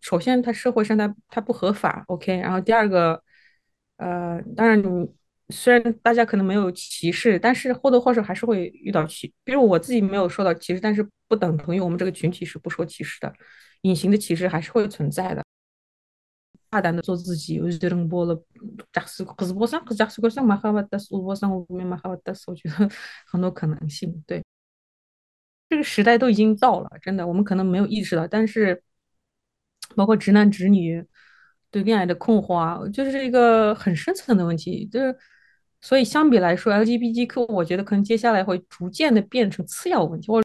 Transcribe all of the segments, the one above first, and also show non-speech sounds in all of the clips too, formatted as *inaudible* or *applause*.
首先它社会上它它不合法，OK，然后第二个，呃，当然你虽然大家可能没有歧视，但是或多或少还是会遇到歧，比如我自己没有受到歧视，但是不等同于我们这个群体是不受歧视的，隐形的歧视还是会存在的。大胆的做自己，我觉得很多可能性。对，这个时代都已经到了，真的，我们可能没有意识到，但是包括直男直女对恋爱的困惑啊，就是一个很深层的问题。就是所以相比来说，LGBTQ，我觉得可能接下来会逐渐的变成次要问题。我。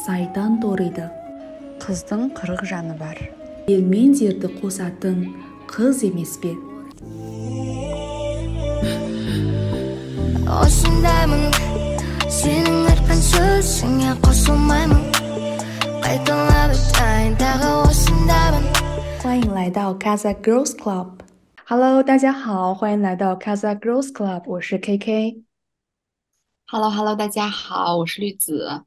сайдан ториды қыздың қырық жаны бар ел мен жерді қосатын қыз емес пе осындаймын сенің айтқан сөзіңе қосылмаймын қайталап айтайын тағы осындаймын 欢迎来到 Casa Girls Club。Hello，大家好，欢迎来到 Casa Girls Club，我是 KK。Hello，Hello，大家好，我是绿子。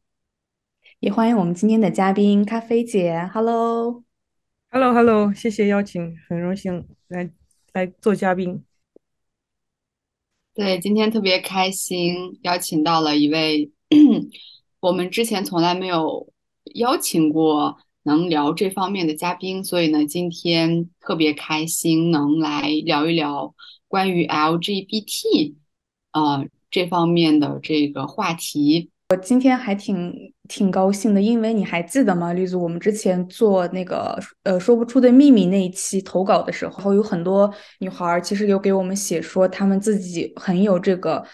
也欢迎我们今天的嘉宾咖啡姐，Hello，Hello，Hello，谢谢邀请，很荣幸来来做嘉宾。 对，今天特别开心，邀请到了一位我们之前从来没有邀请过能聊这方面的嘉宾，所以呢，今天特别开心能来聊一聊关于 LGBT 呃这方面的这个话题。我今天还挺挺高兴的，因为你还记得吗，绿子？我们之前做那个呃说不出的秘密那一期投稿的时候，有很多女孩其实有给我们写说，她们自己很有这个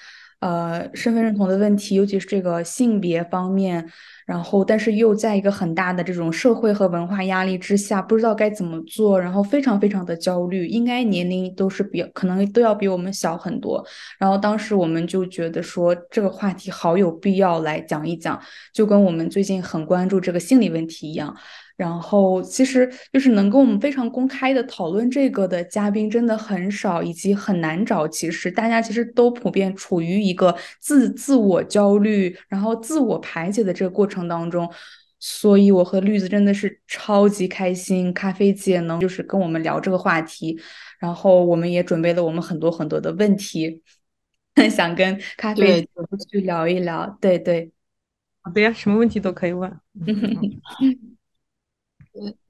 呃身份认同的问题，尤其是这个性别方面。然后，但是又在一个很大的这种社会和文化压力之下，不知道该怎么做，然后非常非常的焦虑。应该年龄都是比可能都要比我们小很多。然后当时我们就觉得说这个话题好有必要来讲一讲，就跟我们最近很关注这个心理问题一样。然后，其实就是能跟我们非常公开的讨论这个的嘉宾真的很少，以及很难找。其实大家其实都普遍处于一个自自我焦虑，然后自我排解的这个过程当中。所以，我和绿子真的是超级开心，咖啡姐能就是跟我们聊这个话题。然后，我们也准备了我们很多很多的问题，*laughs* 想跟咖啡姐去聊一聊。对对，好的呀，什么问题都可以问。*laughs*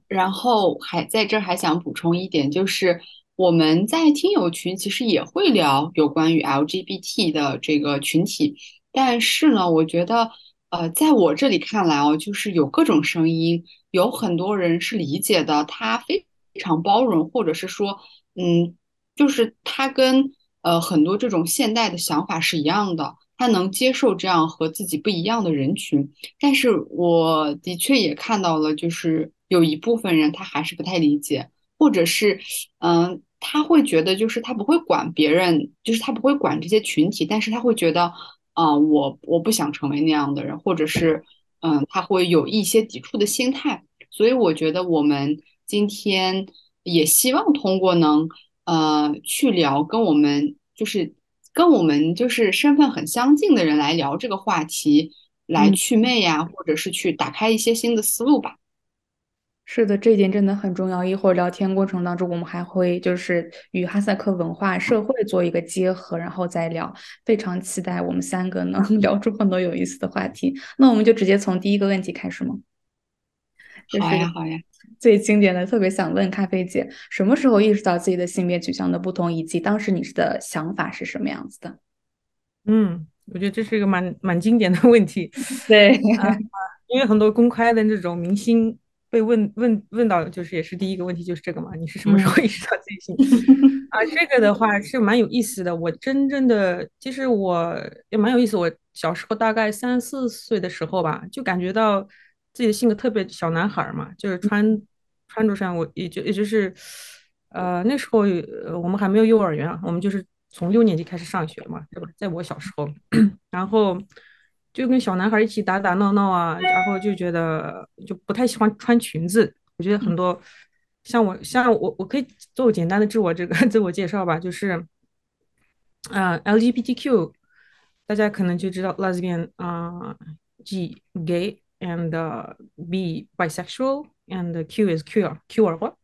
然后还在这儿还想补充一点，就是我们在听友群其实也会聊有关于 LGBT 的这个群体，但是呢，我觉得呃，在我这里看来哦，就是有各种声音，有很多人是理解的，他非常包容，或者是说，嗯，就是他跟呃很多这种现代的想法是一样的，他能接受这样和自己不一样的人群，但是我的确也看到了，就是。有一部分人他还是不太理解，或者是，嗯，他会觉得就是他不会管别人，就是他不会管这些群体，但是他会觉得，啊，我我不想成为那样的人，或者是，嗯，他会有一些抵触的心态。所以我觉得我们今天也希望通过能，呃，去聊跟我们就是跟我们就是身份很相近的人来聊这个话题，来祛魅呀，或者是去打开一些新的思路吧。是的，这一点真的很重要。一会儿聊天过程当中，我们还会就是与哈萨克文化、社会做一个结合，然后再聊。非常期待我们三个能 *laughs* 聊出很多有意思的话题。那我们就直接从第一个问题开始吗？好呀，好呀。最经典的，特别想问咖啡姐，什么时候意识到自己的性别取向的不同，以及当时你的想法是什么样子的？嗯，我觉得这是一个蛮蛮经典的问题。对，因为很多公开的这种明星。被问问问到，就是也是第一个问题，就是这个嘛？你是什么时候意识到自己性？*laughs* 啊，这个的话是蛮有意思的。我真正的，其实我也蛮有意思。我小时候大概三四岁的时候吧，就感觉到自己的性格特别小男孩嘛，就是穿穿着上，我也就也就是，呃，那时候我们还没有幼儿园啊，我们就是从六年级开始上学嘛，对吧？在我小时候，*coughs* 然后。就跟小男孩一起打打闹闹啊，然后就觉得就不太喜欢穿裙子。我觉得很多像我，像我，我可以做简单的自我这个自我介绍吧，就是啊，LGBTQ，大家可能就知道 lesbian 啊，G gay and B bisexual and Q is queer queer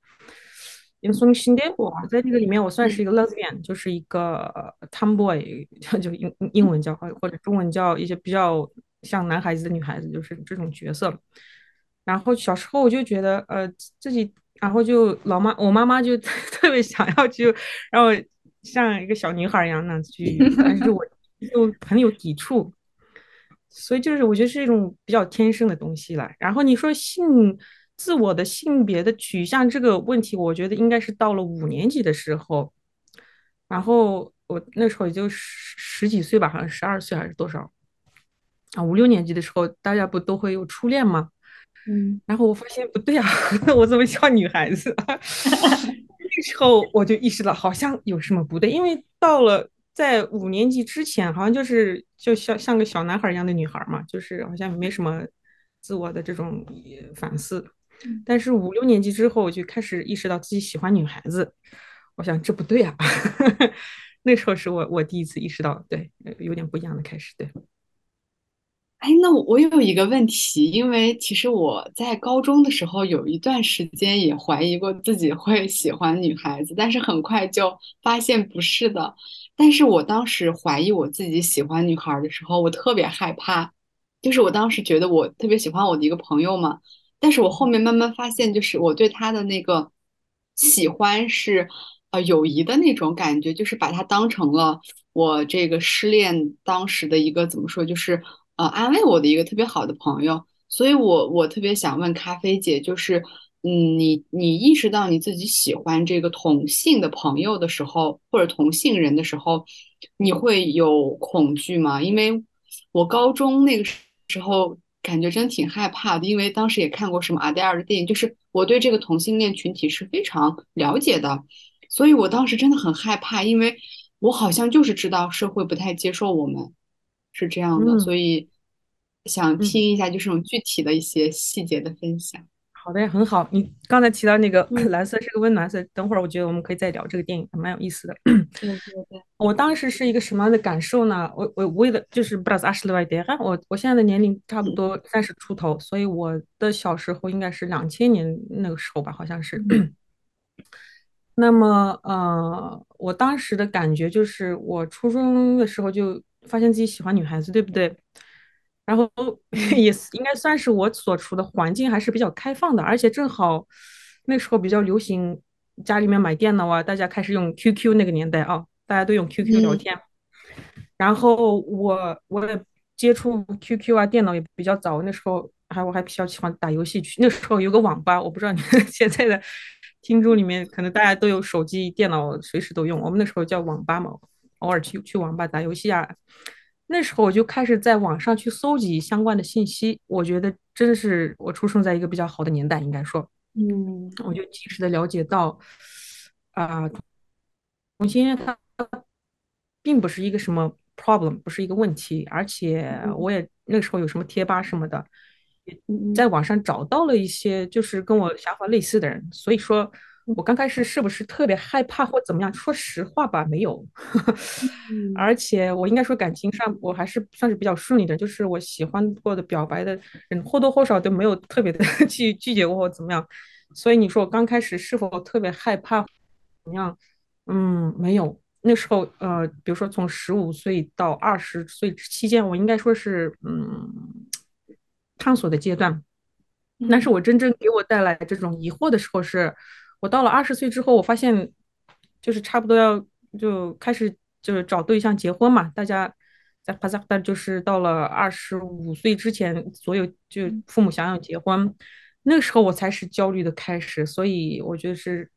话。因为说明新的，我在这个里面我算是一个 lesbian，就是一个 tomboy，就英英文叫或者中文叫一些比较像男孩子的女孩子，就是这种角色。然后小时候我就觉得，呃，自己，然后就老妈，我妈妈就 *laughs* 特别想要去让我像一个小女孩一样那样子去，但是我就很有抵触。所以就是我觉得是一种比较天生的东西了。然后你说性。自我的性别的取向这个问题，我觉得应该是到了五年级的时候，然后我那时候也就十十几岁吧，好像十二岁还是多少啊？五六年级的时候，大家不都会有初恋吗？嗯，然后我发现不对啊，*laughs* 我怎么像女孩子？*laughs* 那时候我就意识到好像有什么不对，因为到了在五年级之前，好像就是就像像个小男孩一样的女孩嘛，就是好像没什么自我的这种反思。但是五六年级之后，我就开始意识到自己喜欢女孩子。我想这不对啊，*laughs* 那时候是我我第一次意识到，对，有点不一样的开始。对，哎，那我有一个问题，因为其实我在高中的时候有一段时间也怀疑过自己会喜欢女孩子，但是很快就发现不是的。但是我当时怀疑我自己喜欢女孩的时候，我特别害怕，就是我当时觉得我特别喜欢我的一个朋友嘛。但是我后面慢慢发现，就是我对他的那个喜欢是，呃，友谊的那种感觉，就是把他当成了我这个失恋当时的一个怎么说，就是呃安慰我的一个特别好的朋友。所以，我我特别想问咖啡姐，就是，嗯，你你意识到你自己喜欢这个同性的朋友的时候，或者同性人的时候，你会有恐惧吗？因为我高中那个时候。感觉真挺害怕的，因为当时也看过什么阿黛尔的电影，就是我对这个同性恋群体是非常了解的，所以我当时真的很害怕，因为我好像就是知道社会不太接受我们是这样的，所以想听一下就是这种具体的一些细节的分享。好的，很好。你刚才提到那个 *laughs* 蓝色是个温暖色，等会儿我觉得我们可以再聊这个电影，蛮有意思的。对对对，我当时是一个什么样的感受呢？我我为了就是不知道二十来点，我我现在的年龄差不多三十出头，所以我的小时候应该是两千年那个时候吧，好像是。那么呃，我当时的感觉就是，我初中的时候就发现自己喜欢女孩子，对不对？然后 *laughs* 也应该算是我所处的环境还是比较开放的，而且正好那时候比较流行家里面买电脑啊，大家开始用 QQ 那个年代啊，大家都用 QQ 聊天。然后我我也接触 QQ 啊，电脑也比较早，那时候还我还比较喜欢打游戏去。那时候有个网吧，我不知道你们 *laughs* 现在的听众里面可能大家都有手机、电脑，随时都用。我们那时候叫网吧嘛，偶尔去去网吧打游戏啊。那时候我就开始在网上去搜集相关的信息，我觉得真的是我出生在一个比较好的年代，应该说，嗯，我就及时的了解到，啊，同性恋它并不是一个什么 problem，不是一个问题，而且我也那个时候有什么贴吧什么的，在网上找到了一些就是跟我想法类似的人，所以说。我刚开始是不是特别害怕或怎么样？说实话吧，没有。*laughs* 而且我应该说感情上我还是算是比较顺利的，就是我喜欢过的表白的人或多或少都没有特别的去 *laughs* 拒绝过或怎么样。所以你说我刚开始是否特别害怕怎么样？嗯，没有。那时候呃，比如说从十五岁到二十岁期间，我应该说是嗯探索的阶段。但是我真正给我带来这种疑惑的时候是。我到了二十岁之后，我发现就是差不多要就开始就是找对象结婚嘛。大家在帕萨克就是到了二十五岁之前，所有就父母想要结婚，那个时候我才是焦虑的开始。所以我觉得是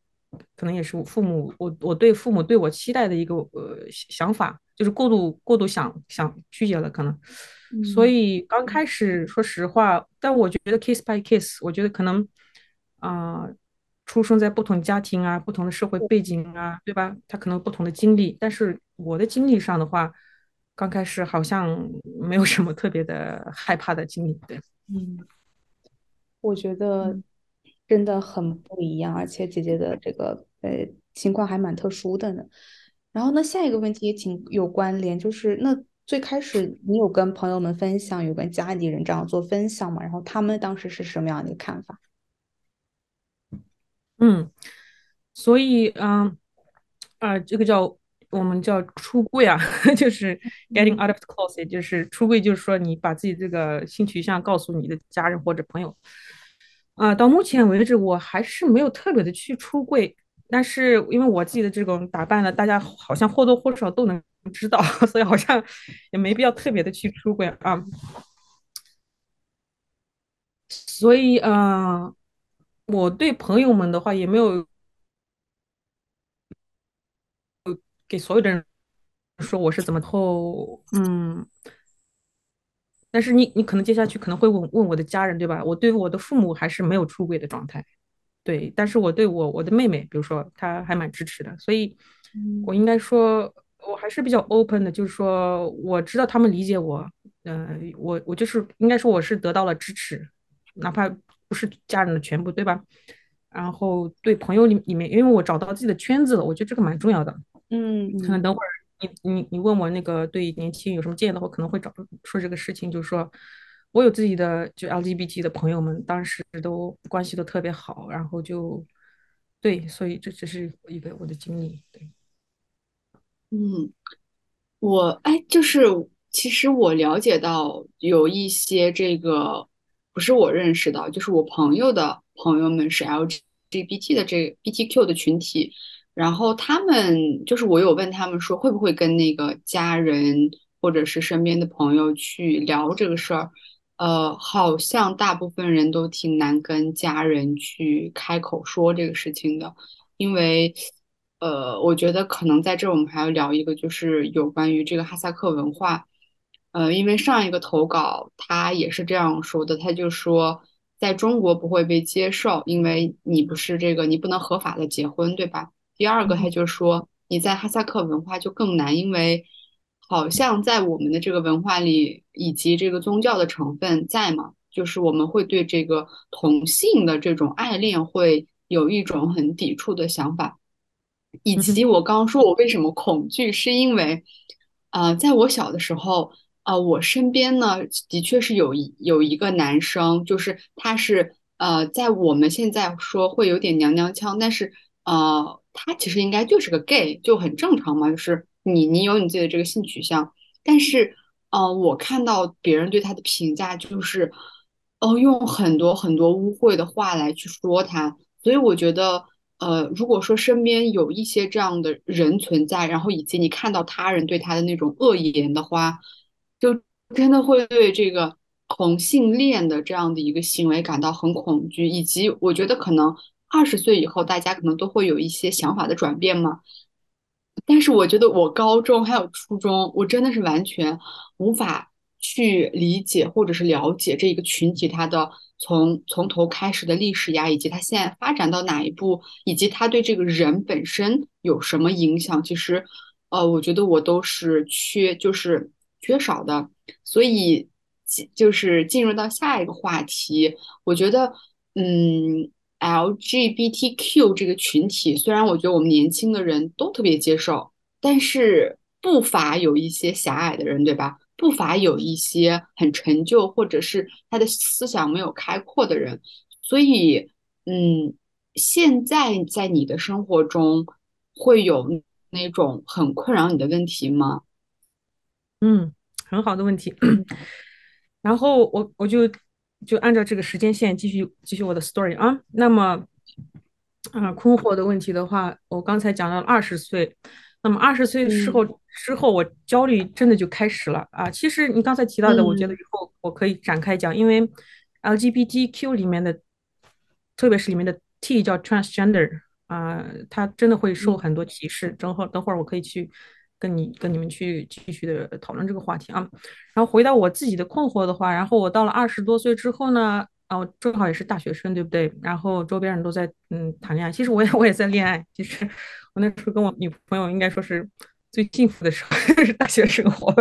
可能也是我父母我我对父母对我期待的一个呃想法，就是过度过度想想曲解了可能。所以刚开始说实话，但我觉得 case by case，我觉得可能啊。出生在不同家庭啊，不同的社会背景啊，对吧？他可能不同的经历，但是我的经历上的话，刚开始好像没有什么特别的害怕的经历。对，嗯，我觉得真的很不一样，而且姐姐的这个呃情况还蛮特殊的呢。然后呢，下一个问题也挺有关联，就是那最开始你有跟朋友们分享，有跟家里人这样做分享吗？然后他们当时是什么样的一个看法？嗯，所以嗯啊，这个叫我们叫出柜啊，*laughs* 就是 getting out of the closet，就是出柜，就是说你把自己这个性取向告诉你的家人或者朋友。啊，到目前为止，我还是没有特别的去出柜，但是因为我自己的这种打扮呢，大家好像或多或少都能知道，*laughs* 所以好像也没必要特别的去出柜啊。所以，嗯，我对朋友们的话也没有给所有的人说我是怎么后，嗯，但是你你可能接下去可能会问问我的家人，对吧？我对我的父母还是没有出轨的状态，对，但是我对我我的妹妹，比如说她还蛮支持的，所以我应该说我还是比较 open 的，就是说我知道他们理解我，嗯，我我就是应该说我是得到了支持，哪怕不是家人的全部，对吧？然后对朋友里里面，因为我找到自己的圈子了，我觉得这个蛮重要的。嗯，可能等会儿你你你问我那个对年轻人有什么建议的话，可能会找说这个事情，就是说我有自己的就 LGBT 的朋友们，当时都关系都特别好，然后就对，所以这只是一个我的经历，对。嗯，我哎，就是其实我了解到有一些这个不是我认识的，就是我朋友的朋友们是 LGBT 的这 BTQ 的群体，然后他们就是我有问他们说会不会跟那个家人或者是身边的朋友去聊这个事儿，呃，好像大部分人都挺难跟家人去开口说这个事情的，因为。呃，我觉得可能在这儿我们还要聊一个，就是有关于这个哈萨克文化。呃，因为上一个投稿他也是这样说的，他就说在中国不会被接受，因为你不是这个，你不能合法的结婚，对吧？第二个，他就说你在哈萨克文化就更难，因为好像在我们的这个文化里，以及这个宗教的成分在嘛，就是我们会对这个同性的这种爱恋会有一种很抵触的想法。以及我刚刚说我为什么恐惧，是因为，呃，在我小的时候，呃，我身边呢的确是有一有一个男生，就是他是呃，在我们现在说会有点娘娘腔，但是呃，他其实应该就是个 gay，就很正常嘛，就是你你有你自己的这个性取向，但是呃，我看到别人对他的评价就是，哦，用很多很多污秽的话来去说他，所以我觉得。呃，如果说身边有一些这样的人存在，然后以及你看到他人对他的那种恶言的话，就真的会对这个同性恋的这样的一个行为感到很恐惧，以及我觉得可能二十岁以后大家可能都会有一些想法的转变嘛。但是我觉得我高中还有初中，我真的是完全无法去理解或者是了解这一个群体他的。从从头开始的历史呀，以及他现在发展到哪一步，以及他对这个人本身有什么影响，其实，呃，我觉得我都是缺，就是缺少的。所以，就是进入到下一个话题，我觉得，嗯，LGBTQ 这个群体，虽然我觉得我们年轻的人都特别接受，但是不乏有一些狭隘的人，对吧？不乏有一些很陈旧，或者是他的思想没有开阔的人，所以，嗯，现在在你的生活中会有那种很困扰你的问题吗？嗯，很好的问题。*coughs* 然后我我就就按照这个时间线继续继续我的 story 啊。那么，啊，困惑的问题的话，我刚才讲到了二十岁。那么二十岁之后之后，我焦虑真的就开始了啊！其实你刚才提到的，我觉得以后我可以展开讲，因为 LGBTQ 里面的，特别是里面的 T 叫 transgender 啊，它真的会受很多歧视。等会儿等会儿我可以去跟你跟你们去继续的讨论这个话题啊。然后回到我自己的困惑的话，然后我到了二十多岁之后呢，啊，我正好也是大学生，对不对？然后周边人都在嗯谈恋爱，其实我也我也在恋爱，其实。我那时候跟我女朋友应该说是最幸福的时候，*laughs* 是大学生活。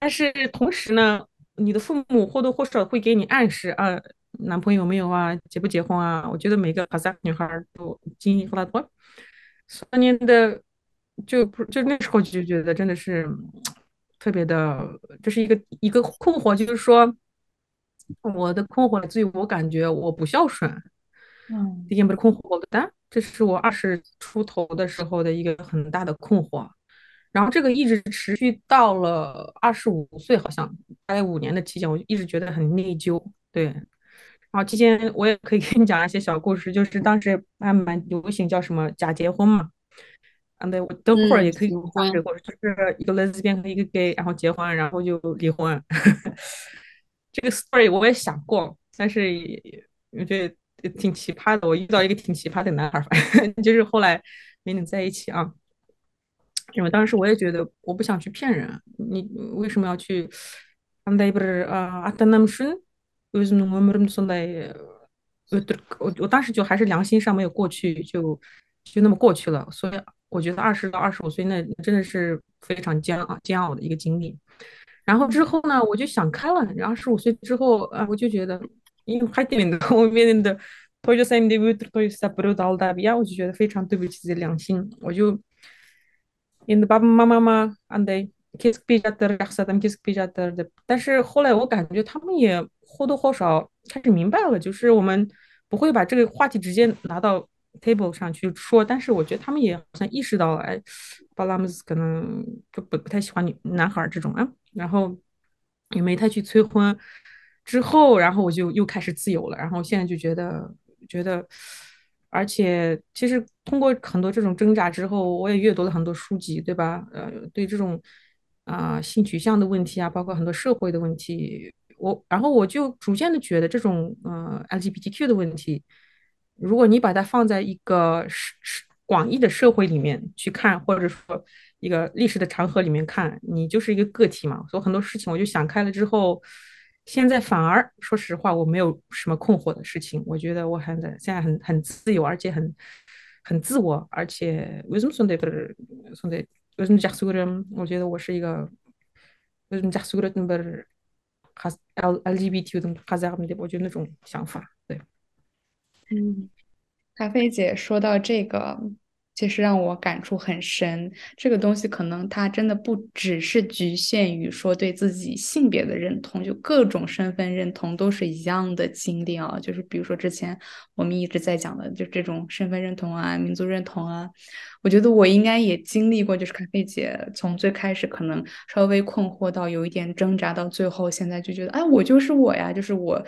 但是同时呢，你的父母或多或少会给你暗示啊，男朋友没有啊，结不结婚啊？我觉得每个哈萨女孩都经历过了多少年的就不就那时候就觉得真的是特别的，这是一个一个困惑，就是说我的困惑来自于我感觉我不孝顺。嗯，毕竟不是困惑的，这是我二十出头的时候的一个很大的困惑。然后这个一直持续到了二十五岁，好像大概五年的期间，我就一直觉得很内疚。对，然后期间我也可以给你讲一些小故事，就是当时还蛮流行叫什么假结婚嘛。啊，对，我等会儿也可以讲这个故事，就是一个 lesbian 和一个 gay，然后结婚，然后就离婚。*laughs* 这个 story 我也想过，但是我觉得挺奇葩的。我遇到一个挺奇葩的男孩，*laughs* 就是后来没能在一起啊。因为当时我也觉得我不想去骗人，你为什么要去？андай бір ата анам үшін өзімнің өмірімді сондай өтірік，我我当时就还是良心上没有过去，就就那么过去了。所以 我觉得二十到二十五岁那真的是非常煎熬煎熬的一个经历。然后之后呢，我就想开了。然后二十五岁之后啊，我就觉得，因为还点的 *laughs* 我面的拖着三的位置拖着三不溜到大比亚，我就觉得非常对不起自己的良心，我就。因为爸爸妈妈嘛，安得 kiss 比较多，亚瑟他们 kiss 比较多的。但是后来我感觉他们也或多或少开始明白了，就是我们不会把这个话题直接拿到 table 上去说。但是我觉得他们也好像意识到了，哎，巴拉姆斯可能就不不太喜欢女男孩这种啊，然后也没太去催婚。之后，然后我就又开始自由了。然后现在就觉得觉得。而且，其实通过很多这种挣扎之后，我也阅读了很多书籍，对吧？呃，对这种啊性取向的问题啊，包括很多社会的问题，我然后我就逐渐的觉得这种呃 LGBTQ 的问题，如果你把它放在一个是是广义的社会里面去看，或者说一个历史的长河里面看，你就是一个个体嘛。所以很多事情我就想开了之后。现在反而说实话，我没有什么困惑的事情。我觉得我很现在很很自由，而且很很自我，而且为什么说的不是说的为什么加苏格人？我觉得我是一个为什么加苏格人不是哈 L LGBT 的哈萨米的？我觉得那种想法，嗯，咖啡姐说到这个。其实让我感触很深，这个东西可能它真的不只是局限于说对自己性别的认同，就各种身份认同都是一样的经历啊。就是比如说之前我们一直在讲的，就这种身份认同啊、民族认同啊，我觉得我应该也经历过。就是咖啡姐从最开始可能稍微困惑到有一点挣扎，到最后现在就觉得，哎，我就是我呀，就是我。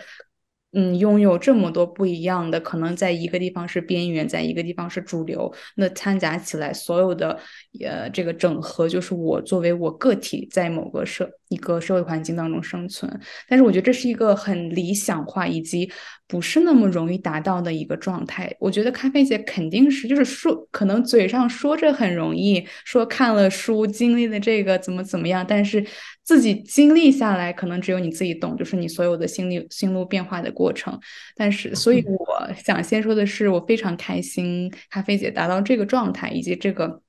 嗯，拥有这么多不一样的，可能在一个地方是边缘，在一个地方是主流，那掺杂起来，所有的呃这个整合，就是我作为我个体在某个社一个社会环境当中生存。但是我觉得这是一个很理想化以及不是那么容易达到的一个状态。我觉得咖啡姐肯定是就是说，可能嘴上说着很容易，说看了书经历了这个怎么怎么样，但是。自己经历下来，可能只有你自己懂，就是你所有的心理心路变化的过程。但是，所以我想先说的是，我非常开心，咖啡姐达到这个状态，以及这个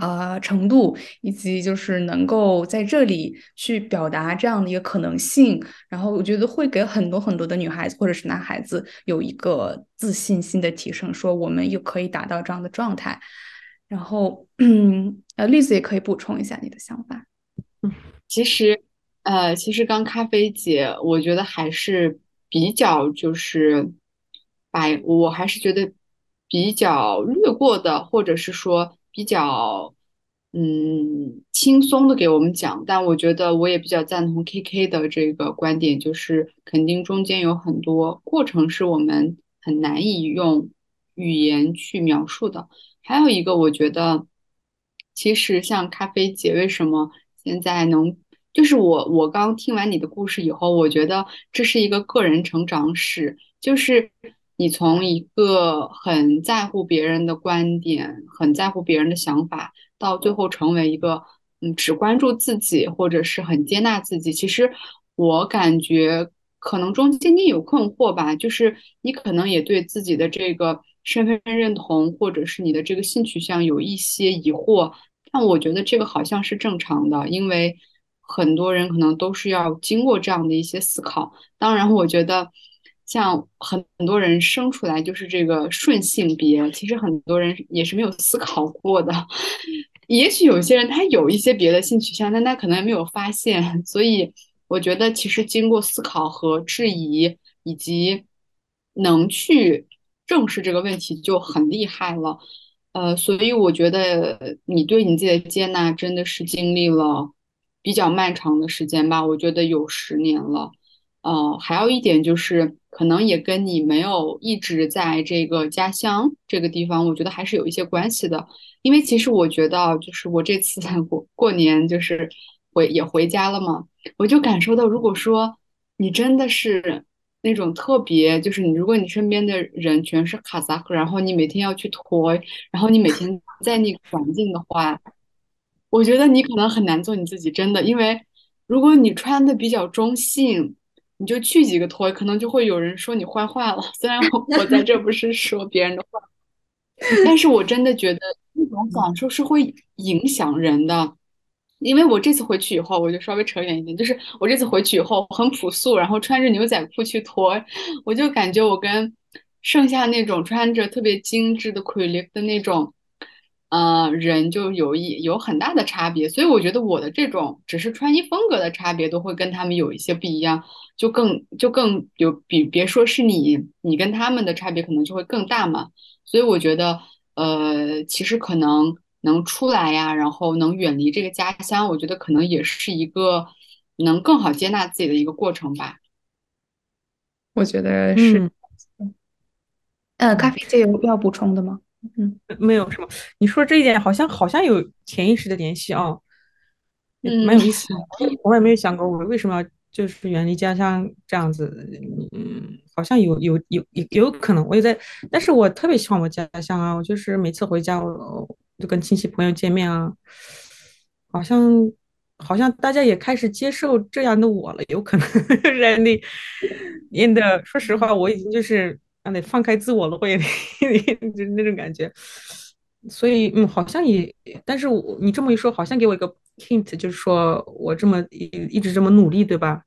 呃程度，以及就是能够在这里去表达这样的一个可能性。然后，我觉得会给很多很多的女孩子或者是男孩子有一个自信心的提升，说我们又可以达到这样的状态。然后，嗯，*clears throat* 呃，栗子也可以补充一下你的想法。嗯。其实，呃，其实刚咖啡姐，我觉得还是比较就是，把我还是觉得比较略过的，或者是说比较嗯轻松的给我们讲。但我觉得我也比较赞同 KK 的这个观点，就是肯定中间有很多过程是我们很难以用语言去描述的。还有一个，我觉得其实像咖啡姐为什么？现在能，就是我，我刚听完你的故事以后，我觉得这是一个个人成长史，就是你从一个很在乎别人的观点，很在乎别人的想法，到最后成为一个嗯只关注自己，或者是很接纳自己。其实我感觉可能中间你有困惑吧，就是你可能也对自己的这个身份认同，或者是你的这个性取向有一些疑惑。但我觉得这个好像是正常的，因为很多人可能都是要经过这样的一些思考。当然，我觉得像很很多人生出来就是这个顺性别，其实很多人也是没有思考过的。*laughs* 也许有些人他有一些别的性取向，但他可能还没有发现。所以我觉得，其实经过思考和质疑，以及能去正视这个问题，就很厉害了。呃，所以我觉得你对你自己的接纳，真的是经历了比较漫长的时间吧。我觉得有十年了。呃，还有一点就是，可能也跟你没有一直在这个家乡这个地方，我觉得还是有一些关系的。因为其实我觉得，就是我这次过过年，就是回也回家了嘛，我就感受到，如果说你真的是那种特别，就是你如果你身边的人全是卡萨克，然后你每天要去拖，然后你每天 *laughs* 在那个环境的话，我觉得你可能很难做你自己，真的，因为如果你穿的比较中性。你就去几个托，可能就会有人说你坏话了。*laughs* 虽然我我在这不是说别人的话，但是我真的觉得那种感受是会影响人的。因为我这次回去以后，我就稍微扯远一点，就是我这次回去以后很朴素，然后穿着牛仔裤去托，我就感觉我跟剩下那种穿着特别精致的傀儡的那种。呃，人就有一有很大的差别，所以我觉得我的这种只是穿衣风格的差别，都会跟他们有一些不一样，就更就更有比别说是你，你跟他们的差别可能就会更大嘛。所以我觉得，呃，其实可能能出来呀，然后能远离这个家乡，我觉得可能也是一个能更好接纳自己的一个过程吧。我觉得是。嗯，咖啡姐有要补充的吗？嗯，没有什么。你说这一点好像好像有潜意识的联系啊，蛮有意思的。*laughs* 我也没有想过我为什么要就是远离家乡这样子。嗯，好像有有有有有可能，我也在。但是我特别喜欢我家乡啊，我就是每次回家，我就跟亲戚朋友见面啊，好像好像大家也开始接受这样的我了。有可能在那念的，说实话，我已经就是。让你放开自我了，会 *laughs* 就那种感觉，所以嗯，好像也，但是我你这么一说，好像给我一个 hint，就是说我这么一一直这么努力，对吧？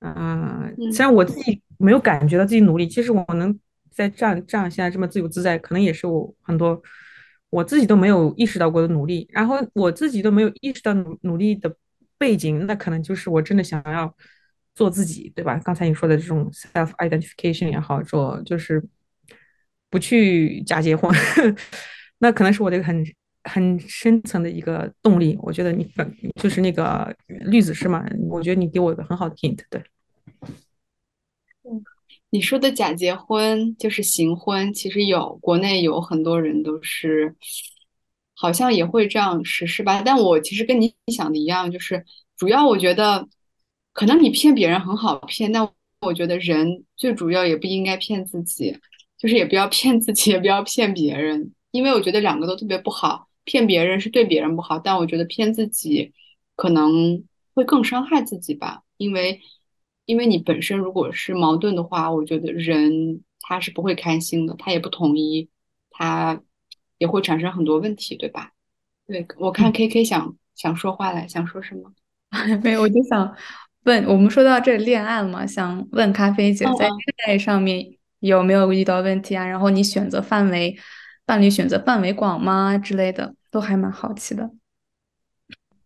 嗯，虽然我自己没有感觉到自己努力，其实我能在这样这样现在这么自由自在，可能也是我很多我自己都没有意识到过的努力，然后我自己都没有意识到努努力的背景，那可能就是我真的想要。做自己，对吧？刚才你说的这种 self identification 也好，说就是不去假结婚，那可能是我的一个很很深层的一个动力。我觉得你本就是那个绿子是吗？我觉得你给我一个很好的 hint。对，嗯，你说的假结婚就是行婚，其实有国内有很多人都是好像也会这样实施吧。但我其实跟你想的一样，就是主要我觉得。可能你骗别人很好骗，但我觉得人最主要也不应该骗自己，就是也不要骗自己，也不要骗别人，因为我觉得两个都特别不好。骗别人是对别人不好，但我觉得骗自己可能会更伤害自己吧，因为因为你本身如果是矛盾的话，我觉得人他是不会开心的，他也不统一，他也会产生很多问题，对吧？对我看 K K 想想说话来，想说什么？*laughs* 没有，我就想。问我们说到这恋爱了嘛？想问咖啡姐在恋爱上面有没有遇到问题啊？然后你选择范围，伴侣选择范围广吗之类的，都还蛮好奇的。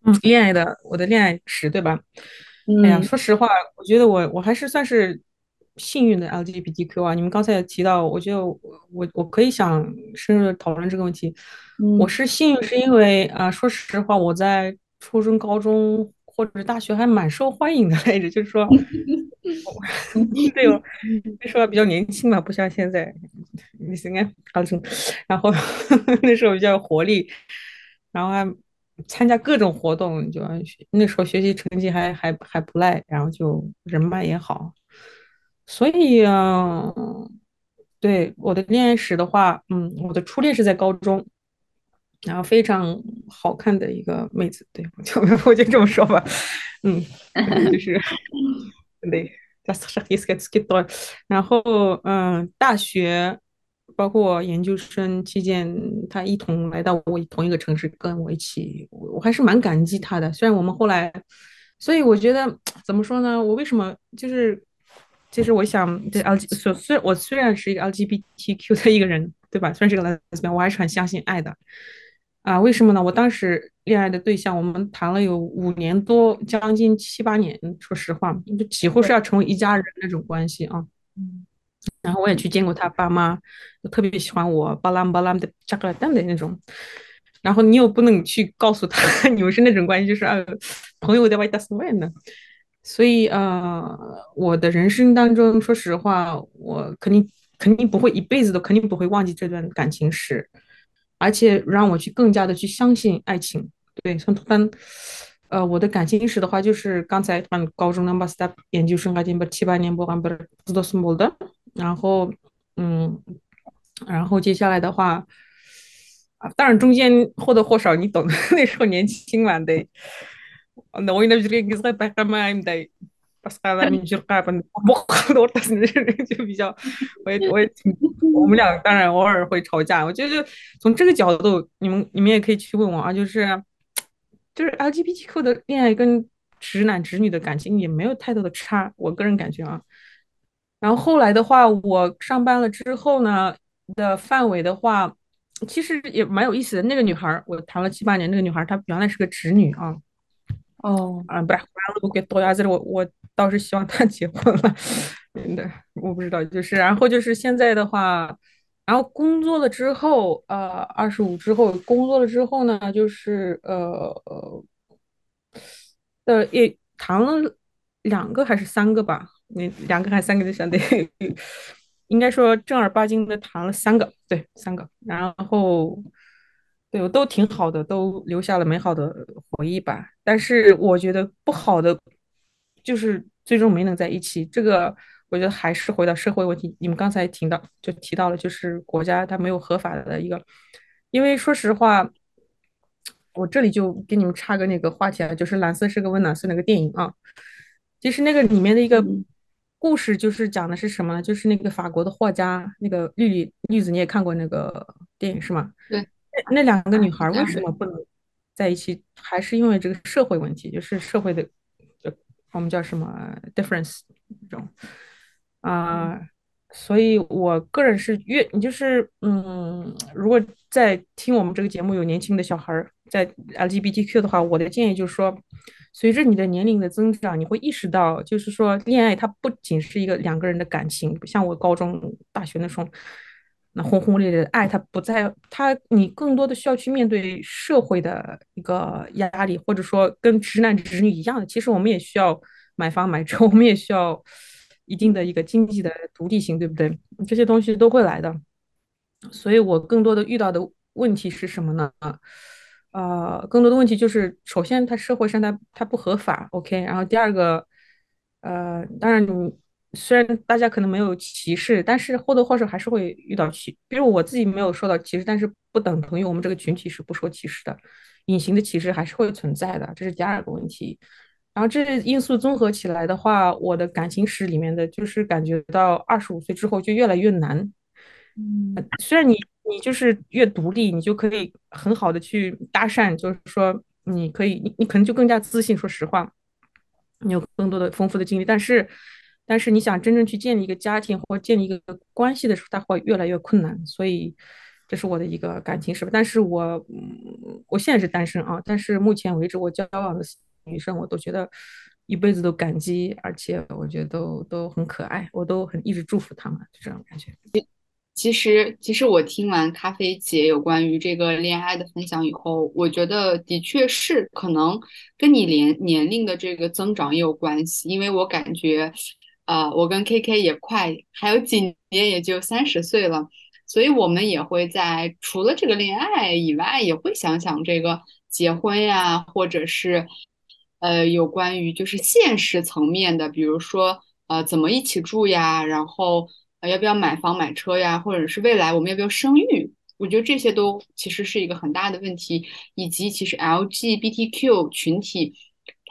嗯，恋爱的我的恋爱史对吧？哎呀，说实话，我觉得我我还是算是幸运的 LGBTQ 啊。你们刚才也提到，我觉得我我可以想深入讨论这个问题。我是幸运是因为啊，说实话，我在初中、高中。或者是大学还蛮受欢迎的来着，就是说，对哦，那时候比较年轻嘛，不像现在，你应该刚成，然后 *laughs* 那时候比较有活力，然后还参加各种活动，就那时候学习成绩还还还不赖，然后就人脉也好，所以啊，对我的恋爱史的话，嗯，我的初恋是在高中。然后非常好看的一个妹子，对我就 *laughs* 我就这么说吧，嗯，就是对。然后嗯，大学包括研究生期间，他一同来到我同一个城市，跟我一起，我还是蛮感激他的。虽然我们后来，所以我觉得怎么说呢？我为什么就是，其实我想对 L G 虽虽我虽然是一个 LGBTQ 的一个人，对吧？虽然是个 lesbian，我还是很相信爱的。啊，为什么呢？我当时恋爱的对象，我们谈了有五年多，将近七八年，说实话，就几乎是要成为一家人那种关系啊。嗯。然后我也去见过他爸妈，特别喜欢我，巴拉巴拉的加个蛋的那种。然后你又不能去告诉他 *laughs* 你们是那种关系，就是啊朋友的外打什么呢？所以呃，我的人生当中，说实话，我肯定肯定不会一辈子都肯定不会忘记这段感情史，而且让我去更加的去相信爱情。对，从当呃我的感情史的话，就是刚才从高中那把 step 研究生，还进不七八年不干不知道是么的。然后嗯，然后接下来的话。啊，当然中间或多或少你懂的，*laughs* 那时候年轻嘛，得。那我那时候应该是白干嘛，得。把啥子名就干吧，不好多，但是那人就比较，我也我也挺，我们俩当然偶尔会吵架。我觉得从这个角度，你们你们也可以去问我啊，就是就是 LGBTQ 的恋爱跟直男直女的感情也没有太多的差，我个人感觉啊。然后后来的话，我上班了之后呢的范围的话。其实也蛮有意思的。那个女孩，我谈了七八年。那个女孩，她原来是个直女啊。哦，啊，不是，我给多牙子我我倒是希望他 *laughs* 结婚了。真的，我不知道。就是，然后就是现在的话，然后工作了之后，呃，二十五之后工作了之后呢，就是呃呃，也谈了两个还是三个吧？那两个还是三个就相对。应该说正儿八经的谈了三个，对，三个，然后对我都挺好的，都留下了美好的回忆吧。但是我觉得不好的就是最终没能在一起。这个我觉得还是回到社会问题。你们刚才提到就提到了，就是国家它没有合法的一个。因为说实话，我这里就给你们插个那个话题啊，就是《蓝色是个温暖色》那个电影啊，其实那个里面的一个。故事就是讲的是什么呢？就是那个法国的画家，那个绿绿绿子，你也看过那个电影是吗？对，那那两个女孩为什么不能在一起？还是因为这个社会问题，就是社会的，我们叫什么 difference 这种啊。所以我个人是越你就是嗯，如果在听我们这个节目有年轻的小孩在 LGBTQ 的话，我的建议就是说。随着你的年龄的增长，你会意识到，就是说，恋爱它不仅是一个两个人的感情，不像我高中、大学那时候，那轰轰烈烈的爱，它不在，它你更多的需要去面对社会的一个压力，或者说跟直男直女一样的，其实我们也需要买房买车，*laughs* 我们也需要一定的一个经济的独立性，对不对？这些东西都会来的。所以我更多的遇到的问题是什么呢？呃，更多的问题就是，首先，它社会上它它不合法，OK。然后第二个，呃，当然你虽然大家可能没有歧视，但是或多或少还是会遇到歧，比如我自己没有受到歧视，但是不等同于我们这个群体是不受歧视的，隐形的歧视还是会存在的，这是第二个问题。然后这些因素综合起来的话，我的感情史里面的就是感觉到二十五岁之后就越来越难。嗯，虽然你你就是越独立，你就可以很好的去搭讪，就是说你可以，你你可能就更加自信。说实话，你有更多的丰富的经历，但是但是你想真正去建立一个家庭或建立一个关系的时候，它会越来越困难。所以这是我的一个感情史。但是我我现在是单身啊，但是目前为止我交往的女生，我都觉得一辈子都感激，而且我觉得都都很可爱，我都很一直祝福他们，就这种感觉。其实，其实我听完咖啡姐有关于这个恋爱的分享以后，我觉得的确是可能跟你年年龄的这个增长也有关系，因为我感觉，呃，我跟 KK 也快还有几年也就三十岁了，所以我们也会在除了这个恋爱以外，也会想想这个结婚呀，或者是，呃，有关于就是现实层面的，比如说呃，怎么一起住呀，然后。呃，要不要买房买车呀？或者是未来我们要不要生育？我觉得这些都其实是一个很大的问题。以及其实 LGBTQ 群体，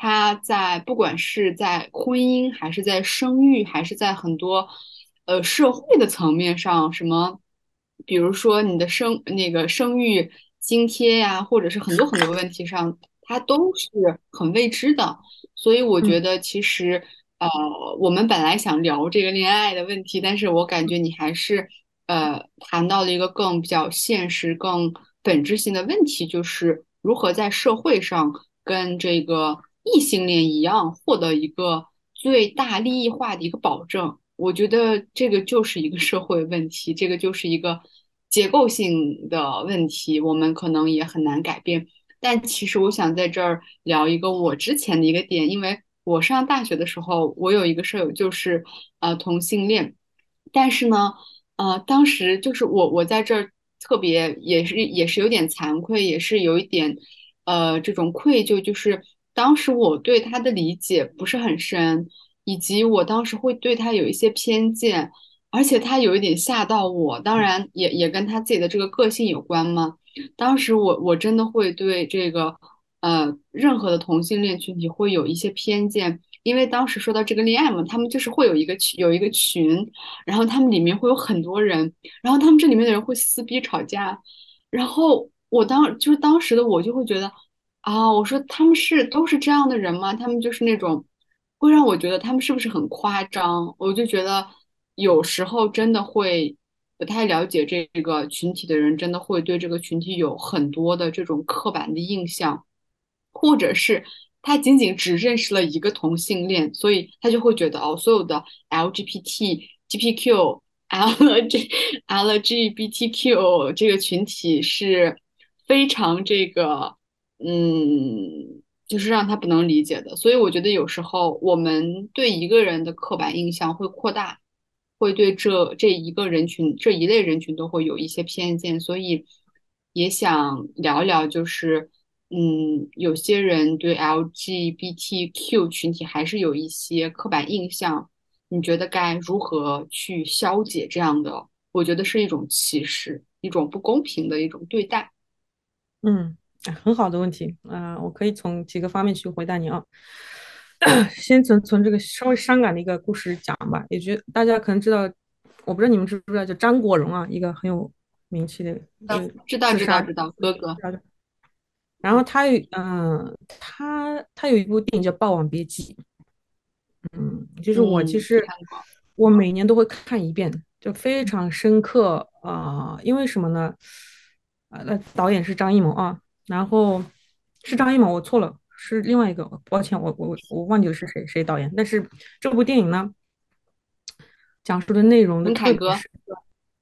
它在不管是在婚姻还是在生育，还是在很多呃社会的层面上，什么，比如说你的生那个生育津贴呀，或者是很多很多问题上，它都是很未知的。所以我觉得其实。呃，我们本来想聊这个恋爱的问题，但是我感觉你还是呃谈到了一个更比较现实、更本质性的问题，就是如何在社会上跟这个异性恋一样，获得一个最大利益化的一个保证。我觉得这个就是一个社会问题，这个就是一个结构性的问题，我们可能也很难改变。但其实我想在这儿聊一个我之前的一个点，因为我上大学的时候，我有一个舍友就是呃同性恋，但是呢，呃，当时就是我我在这儿特别也是也是有点惭愧，也是有一点呃这种愧疚，就是当时我对他的理解不是很深。以及我当时会对他有一些偏见，而且他有一点吓到我，当然也也跟他自己的这个个性有关嘛。当时我我真的会对这个呃任何的同性恋群体会有一些偏见，因为当时说到这个恋爱嘛，他们就是会有一个群有一个群，然后他们里面会有很多人，然后他们这里面的人会撕逼吵架，然后我当就是当时的我就会觉得啊，我说他们是都是这样的人吗？他们就是那种。会让我觉得他们是不是很夸张？我就觉得有时候真的会不太了解这个群体的人，真的会对这个群体有很多的这种刻板的印象，或者是他仅仅只认识了一个同性恋，所以他就会觉得哦，所有的 LGBT、GPQ、LG、*laughs* LGBTQ 这个群体是非常这个嗯。就是让他不能理解的，所以我觉得有时候我们对一个人的刻板印象会扩大，会对这这一个人群这一类人群都会有一些偏见，所以也想聊聊，就是嗯，有些人对 LGBTQ 群体还是有一些刻板印象，你觉得该如何去消解这样的？我觉得是一种歧视，一种不公平的一种对待。嗯。很好的问题啊，我可以从几个方面去回答你啊。*coughs* 先从从这个稍微伤感的一个故事讲吧，也觉大家可能知道，我不知道你们知不知道，就张国荣啊，一个很有名气的，知道知道知道哥哥。然后他有嗯，他他有一部电影叫《霸王别姬》，嗯，就是我其实我每年都会看一遍，就非常深刻啊，因为什么呢？啊，那导演是张艺谋啊。然后是张艺谋，我错了，是另外一个，抱歉，我我我忘记了是谁谁导演。但是这部电影呢，讲述的内容的陈凯歌，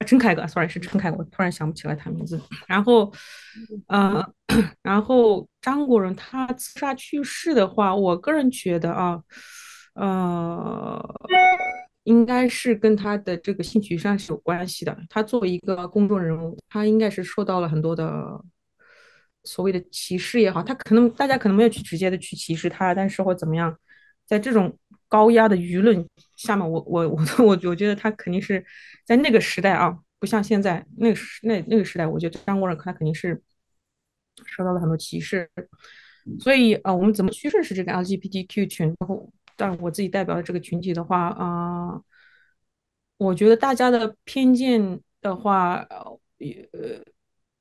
陈凯歌，sorry 是陈凯歌，我突然想不起来他名字。然后，呃，然后张国荣他自杀去世的话，我个人觉得啊，呃，应该是跟他的这个性取向是有关系的。他作为一个公众人物，他应该是受到了很多的。所谓的歧视也好，他可能大家可能没有去直接的去歧视他，但是或怎么样，在这种高压的舆论下面，我我我我我觉得他肯定是在那个时代啊，不像现在那个时那那个时代，我觉得张国荣他肯定是受到了很多歧视，所以啊，我们怎么去认识这个 LGBTQ 群？然后，但我自己代表的这个群体的话啊，我觉得大家的偏见的话，呃。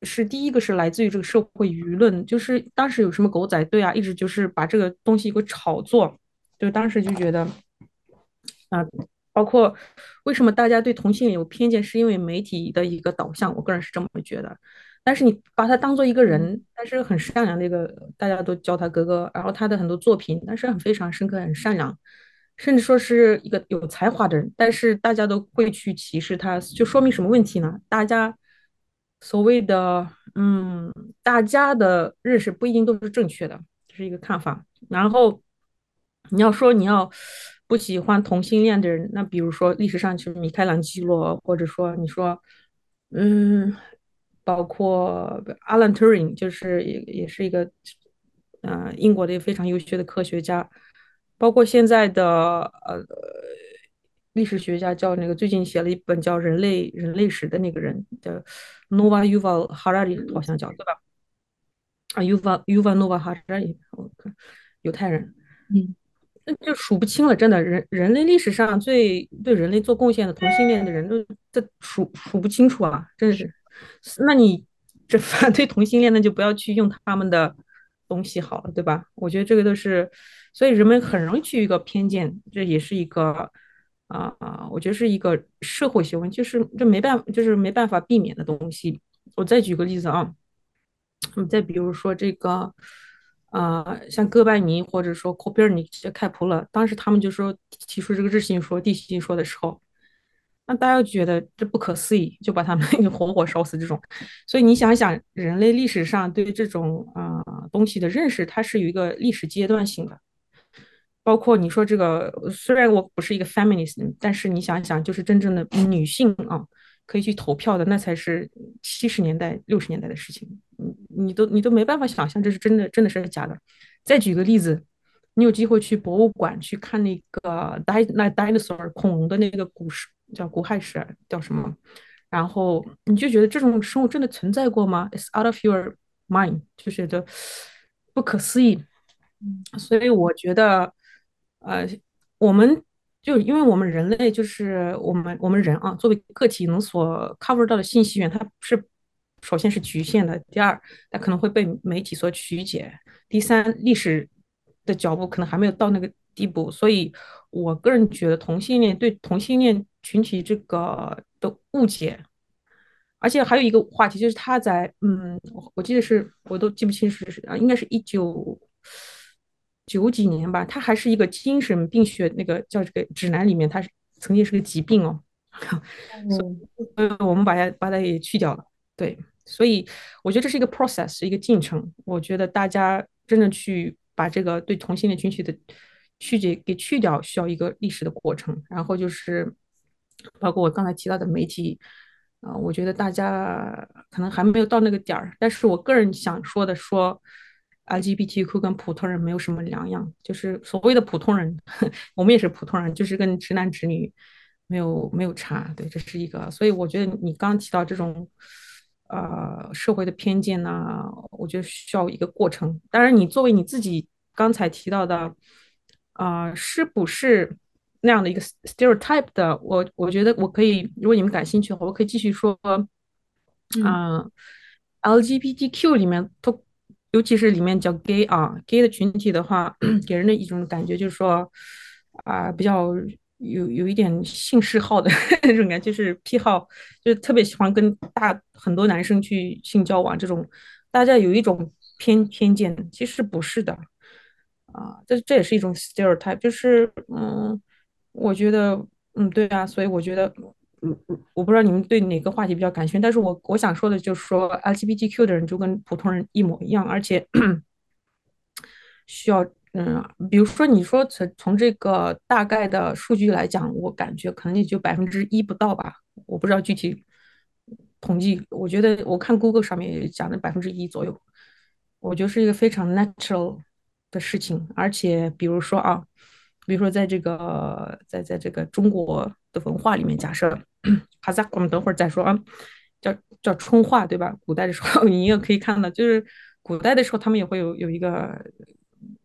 是第一个是来自于这个社会舆论，就是当时有什么狗仔队啊，一直就是把这个东西一个炒作，就当时就觉得，啊，包括为什么大家对同性恋有偏见，是因为媒体的一个导向，我个人是这么觉得。但是你把他当做一个人，他是很善良的一个，大家都叫他哥哥，然后他的很多作品，但是很非常深刻，很善良，甚至说是一个有才华的人，但是大家都会去歧视他，就说明什么问题呢？大家。所谓的，嗯，大家的认识不一定都是正确的，这是一个看法。然后你要说你要不喜欢同性恋的人，那比如说历史上就是米开朗基罗，或者说你说，嗯，包括 Alan Turing，就是也也是一个，呃，英国的一个非常优秀的科学家，包括现在的呃。历史学家叫那个最近写了一本叫《人类人类史》的那个人的 Nova Yuval Harari，好像叫对吧？啊，Yuval Yuval Nova Harari，我看犹太人，嗯，那就数不清了，真的，人人类历史上最对人类做贡献的同性恋的人都这数数不清楚啊，真的是。那你这反对同性恋，那就不要去用他们的东西好了，对吧？我觉得这个都是，所以人们很容易去一个偏见，这也是一个。啊啊，我觉得是一个社会新闻，就是这没办，就是没办法避免的东西。我再举个例子啊，嗯，再比如说这个，呃，像哥白尼或者说科佩尔尼、开普勒，当时他们就说提出这个日心说、地心说的时候，那大家觉得这不可思议，就把他们活活烧死这种。所以你想想，人类历史上对这种啊东西的认识，它是有一个历史阶段性的。包括你说这个，虽然我不是一个 feminist，但是你想想，就是真正的女性啊。可以去投票的，那才是七十年代、六十年代的事情。你你都你都没办法想象这是真的，真的是假的。再举个例子，你有机会去博物馆去看那个 di 那 dinosaur 恐龙的那个古史，叫古海史，叫什么？然后你就觉得这种生物真的存在过吗？It's out of your mind，就觉得不可思议。所以我觉得，呃，我们。就因为我们人类就是我们我们人啊，作为个体能所 cover 到的信息源，它是首先是局限的；第二，它可能会被媒体所曲解；第三，历史的脚步可能还没有到那个地步。所以，我个人觉得同性恋对同性恋群体这个的误解，而且还有一个话题就是他在嗯，我记得是我都记不清是是啊，应该是一九。九几年吧，它还是一个精神病学那个叫这个指南里面，它是曾经是个疾病哦，*laughs* 所以我们把它把它也去掉了。对，所以我觉得这是一个 process，是一个进程。我觉得大家真正去把这个对同性恋群体的曲解给去掉，需要一个历史的过程。然后就是包括我刚才提到的媒体啊，我觉得大家可能还没有到那个点儿，但是我个人想说的说。LGBTQ 跟普通人没有什么两样，就是所谓的普通人，*laughs* 我们也是普通人，就是跟直男直女没有没有差。对，这是一个。所以我觉得你刚提到这种呃社会的偏见呐，我觉得需要一个过程。当然，你作为你自己刚才提到的啊，是不是那样的一个 stereotype 的？我我觉得我可以，如果你们感兴趣的话，我可以继续说。嗯，LGBTQ 里面都。尤其是里面叫 gay 啊，gay 的群体的话，*clears throat* 给人的一种感觉就是说，啊，比较有有一点性嗜好的 *laughs* 那种感觉，就是癖好，就特别喜欢跟大很多男生去性交往这种，大家有一种偏偏见，其实不是的，啊，这这也是一种 stereotype，就是嗯，我觉得，嗯，对啊，所以我觉得。嗯嗯，我不知道你们对哪个话题比较感兴趣，但是我我想说的就是说，LGBTQ 的人就跟普通人一模一样，而且 *clears throat* 需要嗯，比如说你说从从这个大概的数据来讲，我感觉可能也就百分之一不到吧，我不知道具体统计，我觉得我看 Google 上面也讲的百分之一左右，我觉得是一个非常 natural 的事情，而且比如说啊，比如说在这个在在这个中国的文化里面，假设。*clears throat* 哈萨，我们等会儿再说啊，叫叫春画对吧？古代的时候 *laughs* 你也可以看到，就是古代的时候他们也会有有一个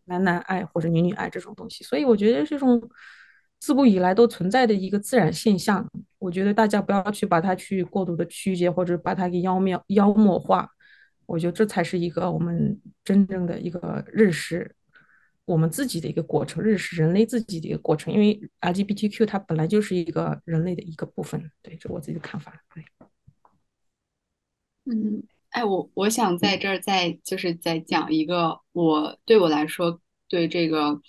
男男爱或者女女爱这种东西，所以我觉得这种自古以来都存在的一个自然现象，我觉得大家不要去把它去过度的曲解或者把它给妖妙妖魔化，我觉得这才是一个我们真正的一个认识。我们自己的一个过程，认识人类自己的一个过程，因为 LGBTQ 它本来就是一个人类的一个部分，对，这我自己的看法。对，嗯，哎，我我想在这儿再就是再讲一个，我对我来说对这个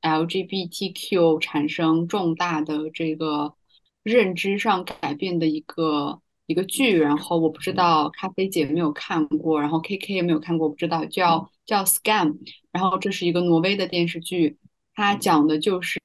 LGBTQ 产生重大的这个认知上改变的一个一个剧，然后我不知道咖啡姐没有看过，然后 KK 也没有看过，不知道叫叫 Scam。然后这是一个挪威的电视剧，它讲的就是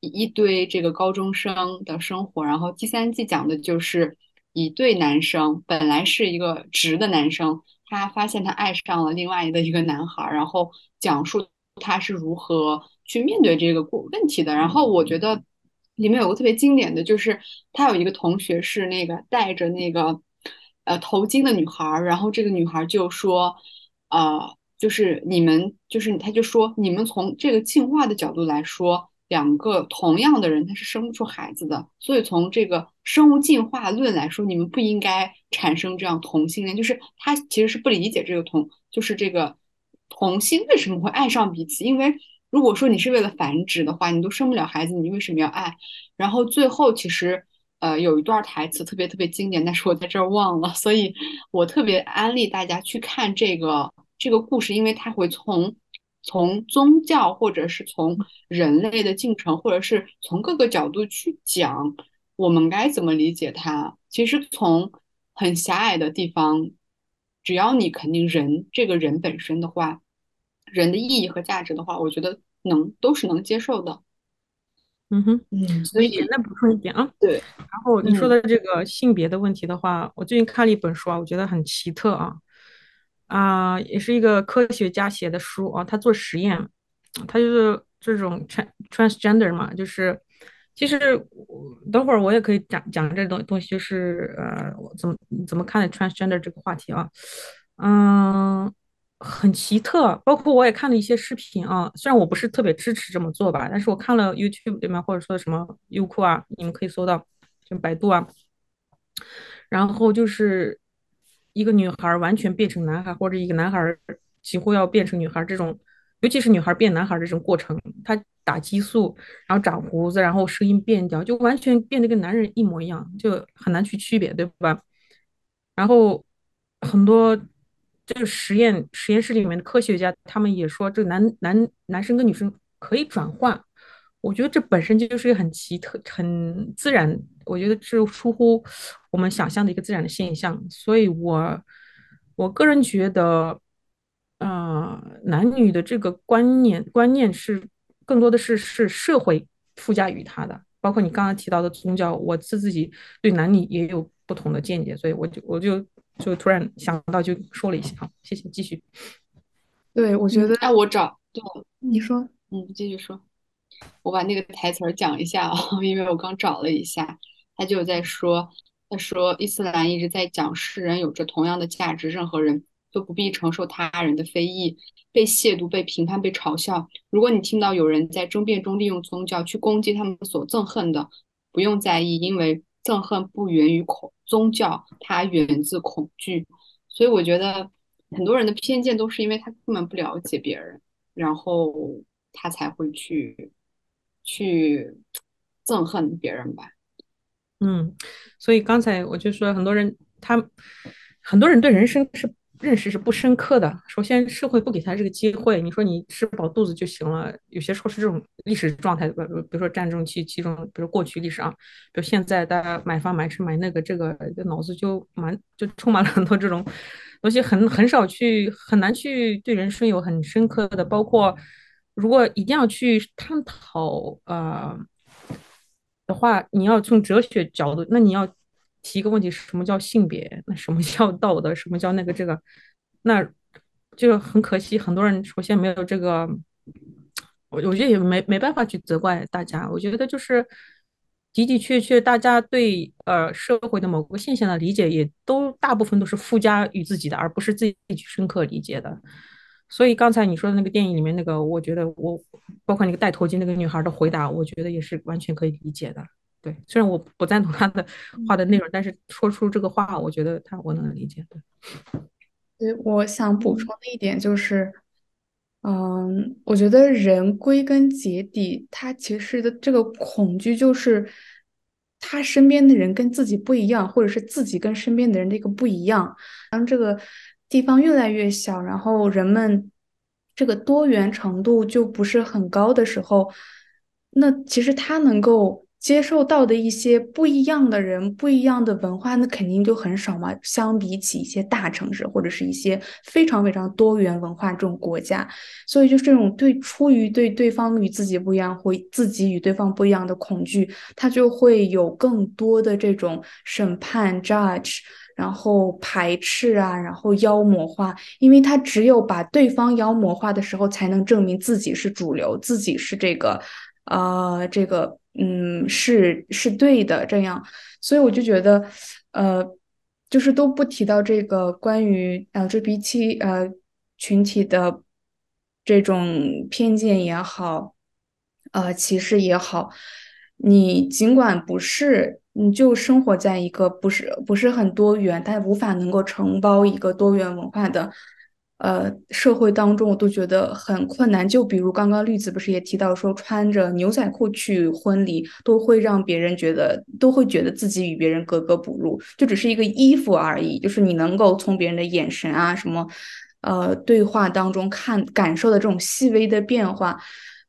一堆这个高中生的生活。然后第三季讲的就是一对男生，本来是一个直的男生，他发现他爱上了另外的一个男孩，然后讲述他是如何去面对这个过问题的。然后我觉得里面有个特别经典的就是，他有一个同学是那个戴着那个呃头巾的女孩，然后这个女孩就说，呃。就是你们，就是他，就说你们从这个进化的角度来说，两个同样的人他是生不出孩子的，所以从这个生物进化论来说，你们不应该产生这样同性恋。就是他其实是不理解这个同，就是这个同性为什么会爱上彼此，因为如果说你是为了繁殖的话，你都生不了孩子，你为什么要爱？然后最后其实呃有一段台词特别特别经典，但是我在这儿忘了，所以我特别安利大家去看这个这个故事，因为它会从从宗教或者是从人类的进程，或者是从各个角度去讲我们该怎么理解它。其实从很狭隘的地方，只要你肯定人这个人本身的话，人的意义和价值的话，我觉得能都是能接受的。嗯哼，嗯，所以那补充一点啊。对，然后你说的这个性别的问题的话，我最近看了一本书啊，我觉得很奇特啊，啊，也是一个科学家写的书啊，他做实验，他就是这种 trans transgender 嘛，就是其实等会儿我也可以讲讲这东东西，就是呃，怎么怎么看 transgender 这个话题啊，嗯。很奇特，包括我也看了一些视频啊，虽然我不是特别支持这么做吧，但是我看了 YouTube 里面或者说什么优酷啊，你们可以搜到，就百度啊，然后就是一个女孩完全变成男孩，或者一个男孩几乎要变成女孩这种，尤其是女孩变男孩的这种过程，他打激素，然后长胡子，然后声音变调，就完全变得跟男人一模一样，就很难去区别，对吧？然后很多。这个实验实验室里面的科学家，他们也说，这男男男生跟女生可以转换。我觉得这本身就是一个很奇特、很自然，我觉得是出乎我们想象的一个自然的现象。所以，我我个人觉得，呃，男女的这个观念观念是更多的是是社会附加于他的，包括你刚刚提到的宗教，我是自己对男女也有不同的见解，所以我就我就。就突然想到，就说了一下。好，谢谢，继续。对，我觉得，哎，我找，对，你说，嗯，继续说。我把那个台词儿讲一下啊，*laughs* 因为我刚找了一下，他就在说，他说伊斯兰一直在讲世人有着同样的价值，任何人都不必承受他人的非议，被亵渎、被评判、被嘲笑。如果你听到有人在争辩中利用宗教去攻击他们所憎恨的，不用在意，因为。憎恨不源于恐宗教，它源自恐惧。所以我觉得很多人的偏见都是因为他根本不了解别人，然后他才会去去憎恨别人吧。嗯，所以刚才我就说，很多人他很多人对人生是。认识是不深刻的。首先，社会不给他这个机会。你说你吃饱肚子就行了，有些时候是这种历史状态，比比如说战争期其中，比如过去历史啊，比如现在大家买房买车买那个，这个脑子就满就充满了很多这种东西，很很少去很难去对人生有很深刻的。包括如果一定要去探讨呃的话，你要从哲学角度，那你要。提一个问题：什么叫性别？那什么叫道德？什么叫那个这个？那就很可惜，很多人首先没有这个，我我觉得也没没办法去责怪大家。我觉得就是的的确确，大家对呃社会的某个现象的理解，也都大部分都是附加于自己的，而不是自己去深刻理解的。所以刚才你说的那个电影里面那个，我觉得我包括那个戴头巾那个女孩的回答，我觉得也是完全可以理解的。对，虽然我不赞同她的话的内容，但是说出这个话，我觉得她我能理解。对，我想补充的一点就是，嗯，我觉得人归根结底，他其实的这个恐惧就是他身边的人跟自己不一样，或者是自己跟身边的人的一个不一样。当这个地方越来越小，然后人们这个多元程度就不是很高的时候，那其实他能够。接受到的一些不一样的人、不一样的文化，那肯定就很少嘛。相比起一些大城市或者是一些非常非常多元文化这种国家，所以就是这种对出于对对方与自己不一样，或自己与对方不一样的恐惧，他就会有更多的这种审判、judge，然后排斥啊，然后妖魔化，因为他只有把对方妖魔化的时候，才能证明自己是主流，自己是这个，呃，这个。嗯，是是对的，这样，所以我就觉得，呃，就是都不提到这个关于 LGBT 呃群体的这种偏见也好，呃歧视也好，你尽管不是，你就生活在一个不是不是很多元，但无法能够承包一个多元文化的。呃社会当中，我都觉得很困难。就比如刚刚绿子不是也提到说，穿着牛仔裤去婚礼，都会让别人觉得，都会觉得自己与别人格格不入，就只是一个衣服而已。就是你能够从别人的眼神啊什么，呃对话当中看感受的这种细微的变化。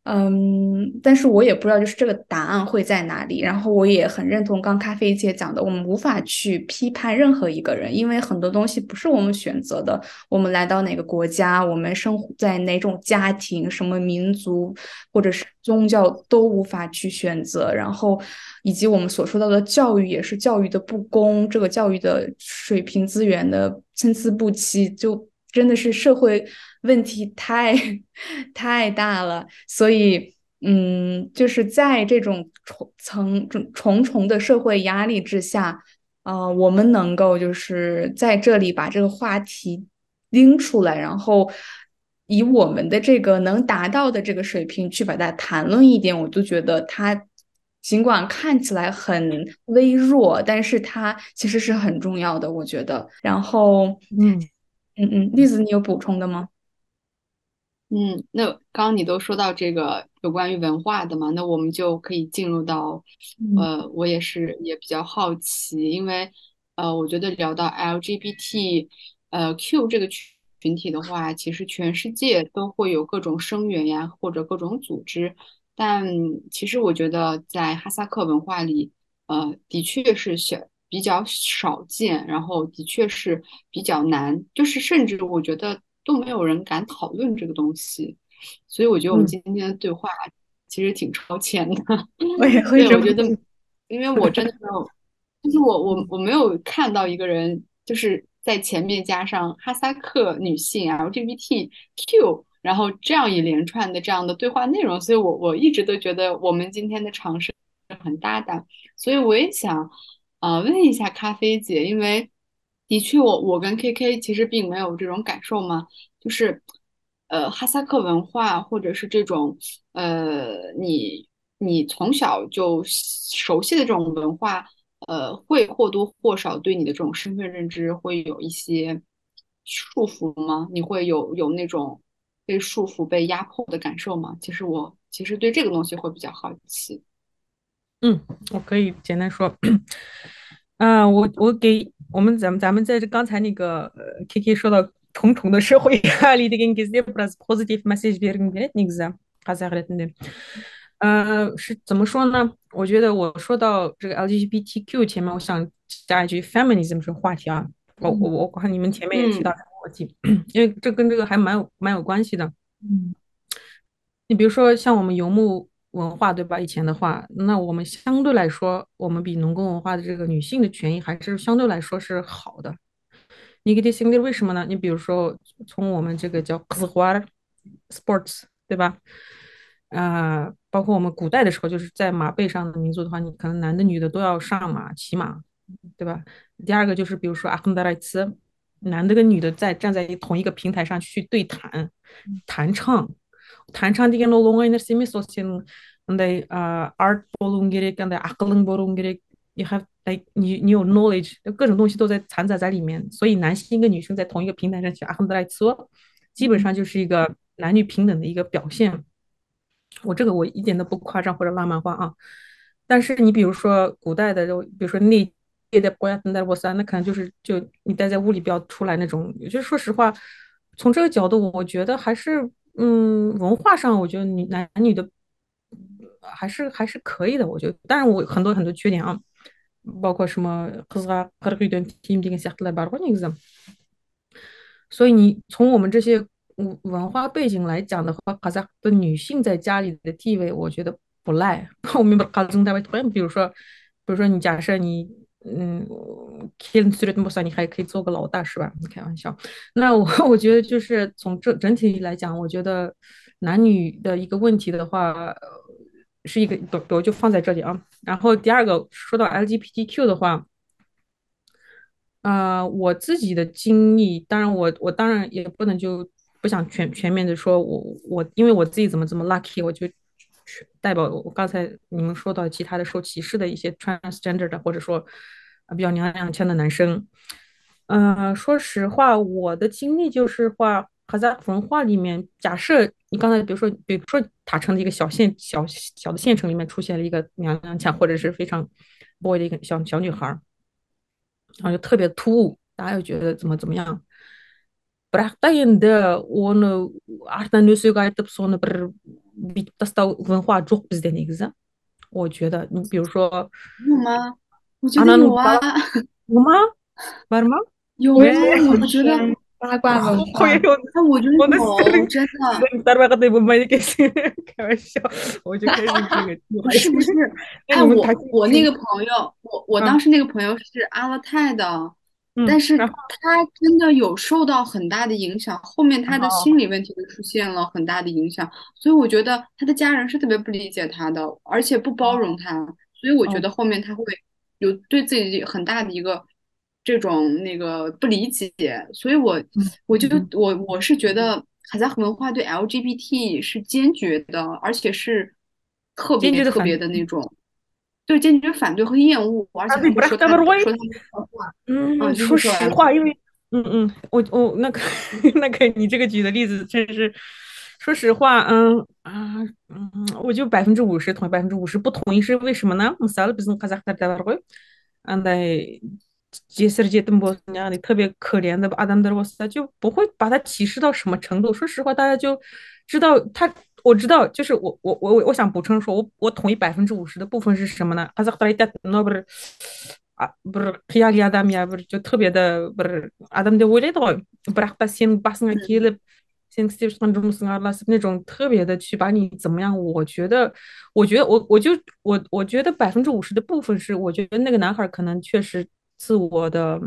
嗯，但是我也不知道，就是这个答案会在哪里。然后我也很认同刚咖啡姐讲的，我们无法去批判任何一个人，因为很多东西不是我们选择的。我们来到哪个国家，我们生活在哪种家庭，什么民族或者是宗教都无法去选择。然后，以及我们所说到的教育，也是教育的不公，这个教育的水平资源的参差不齐，就真的是社会。问题太 *laughs* 太大了，所以，嗯，就是在这种重层重重重的社会压力之下，呃，我们能够就是在这里把这个话题拎出来，然后以我们的这个能达到的这个水平去把它谈论一点，我就觉得它尽管看起来很微弱，但是它其实是很重要的，我觉得。然后，嗯嗯嗯，栗子，你有补充的吗？嗯，那刚刚你都说到这个有关于文化的嘛，那我们就可以进入到，呃，我也是也比较好奇，因为呃，我觉得聊到 LGBT，呃，Q 这个群群体的话，其实全世界都会有各种声援呀，或者各种组织，但其实我觉得在哈萨克文化里，呃，的确是小比较少见，然后的确是比较难，就是甚至我觉得。都没有人敢讨论这个东西，所以我觉得我们今天的对话其实挺超前的。我也会我觉得，因为我真的没有，就是我我我没有看到一个人就是在前面加上哈萨克女性 LGBTQ，然后这样一连串的这样的对话内容，所以我我一直都觉得我们今天的尝试很大胆，所以我也想呃问一下咖啡姐，因为。的确，我我跟 KK 其实并没有这种感受嘛，就是，呃，哈萨克文化或者是这种，呃，你你从小就熟悉的这种文化，呃，会或多或少对你的这种身份认知会有一些束缚吗？你会有有那种被束缚、被压迫的感受吗？其实我其实对这个东西会比较好奇。嗯，我可以简单说，啊，*coughs* 我我给。我们咱们咱们在这刚才那个 K K 说到重重的社会压力的 g e n r a s positive message b e r n g 你个啥？刚才呃，是怎么说呢？我觉得我说到这个 LGBTQ 前面，我想加一句 feminism 这个话题啊。我我我看你们前面也提到这个话题，因为这跟这个还蛮有蛮有关系的。嗯，你比如说像我们游牧文化对吧？以前的话，那我们相对来说，我们比农耕文化的这个女性的权益还是相对来说是好的。你给这性别为什么呢？你比如说，从我们这个叫 k z a sports 对吧？啊，包括我们古代的时候，就是在马背上的民族的话，你可能男的女的都要上马骑马，对吧？第二个就是比如说阿亨达莱茨，男的跟女的在站在同一个平台上去对谈弹唱。таншан деген ол оңай нәрсе емес ол сенің андай ә, арт болуың керек андай ақылың болуың керек you have like 你你有 knowledge 各种东西都在掺杂在里面，所以男性跟女生在同一个平台上去阿亨德莱说，基本上就是一个男女平等的一个表现。我这个我一点都不夸张或者浪漫化啊，但是你比如说古代的，就比如说内的国家等待波斯，那可能就是就你待在屋里不要出来那种。就说实话，从这个角度，我觉得还是。 嗯，文化上我觉得女男女的还是还是可以的，我觉得，但是我很多很多缺点啊，包括什么所以你从我们这些文文化背景来讲的话，哈萨克女性在家里的地位，我觉得不赖。*laughs* 我们把哈萨克比如说，比如说你假设你。嗯，Ken s t r 你还可以做个老大是吧？你开玩笑。那我 *laughs* 我觉得就是从这整体来讲，我觉得男女的一个问题的话，是一个我就放在这里啊。然后第二个说到 LGBTQ 的话，啊，我自己的经历，当然我我当然也不能就不想全全面的说，我我因为我自己怎么这么 lucky，我就代表我刚才你们说到其他的受歧视的一些 transgender 的，或者说比较娘娘腔的男生。嗯，说实话，我的经历就是话，哈萨克文化里面，假设你刚才比如说，比如说塔城的一个小县小小的县城里面出现了一个娘娘腔或者是非常 boy 的一个小小女孩，然后就特别突兀，大家又觉得怎么怎么样。бірақ та енді оны артынан өсек айтып соны бір бүйтіп тастау венхуа жоқ бізде негізі 我觉得你比如说有吗我觉得有啊有吗 бар ма 有啊我觉得八卦文化，哎，我觉得有，真的。大八卦对不？没开始开玩笑，我就开始这个。不是不是，哎，我我那个朋友，我我当时那个朋友是阿勒泰的， 但是他真的有受到很大的影响，后面他的心理问题就出现了很大的影响，所以我觉得他的家人是特别不理解他的，而且不包。容他，所以我觉得。后面他会有对自己很大的一个。这种那个不理解，所以我我就我我是觉得哈萨克文化对 LGBT 是坚决的，而且是特别特别的那。种，对坚决反对和厌恶，而且不说他说他们话，嗯，说实话，因为嗯嗯，我我那个 *laughs* 那个你这个举的例子真是，说实话，嗯啊嗯，我就百分之五十同意，百分之五十不同意是为什么呢？我们三个不是哈萨克的吧？嗯，对。jester 姐邓波那样的特别可怜的阿当德罗斯，就不会把他歧视到什么程度。说实话，大家就知道他，我知道，就是我我我我想补充说，我我同意百分之五十的部分是什么呢？阿扎克达那不是啊，不是黑亚利亚达米亚不是就特别的不是阿当德威雷的，不是把先把生个 kill，先 steve 上中生啊，那是那种特别的去把你怎么样？我觉得，我觉得我我就我我觉得百分之五十的部分是，我觉得那个男孩可能确实。自我的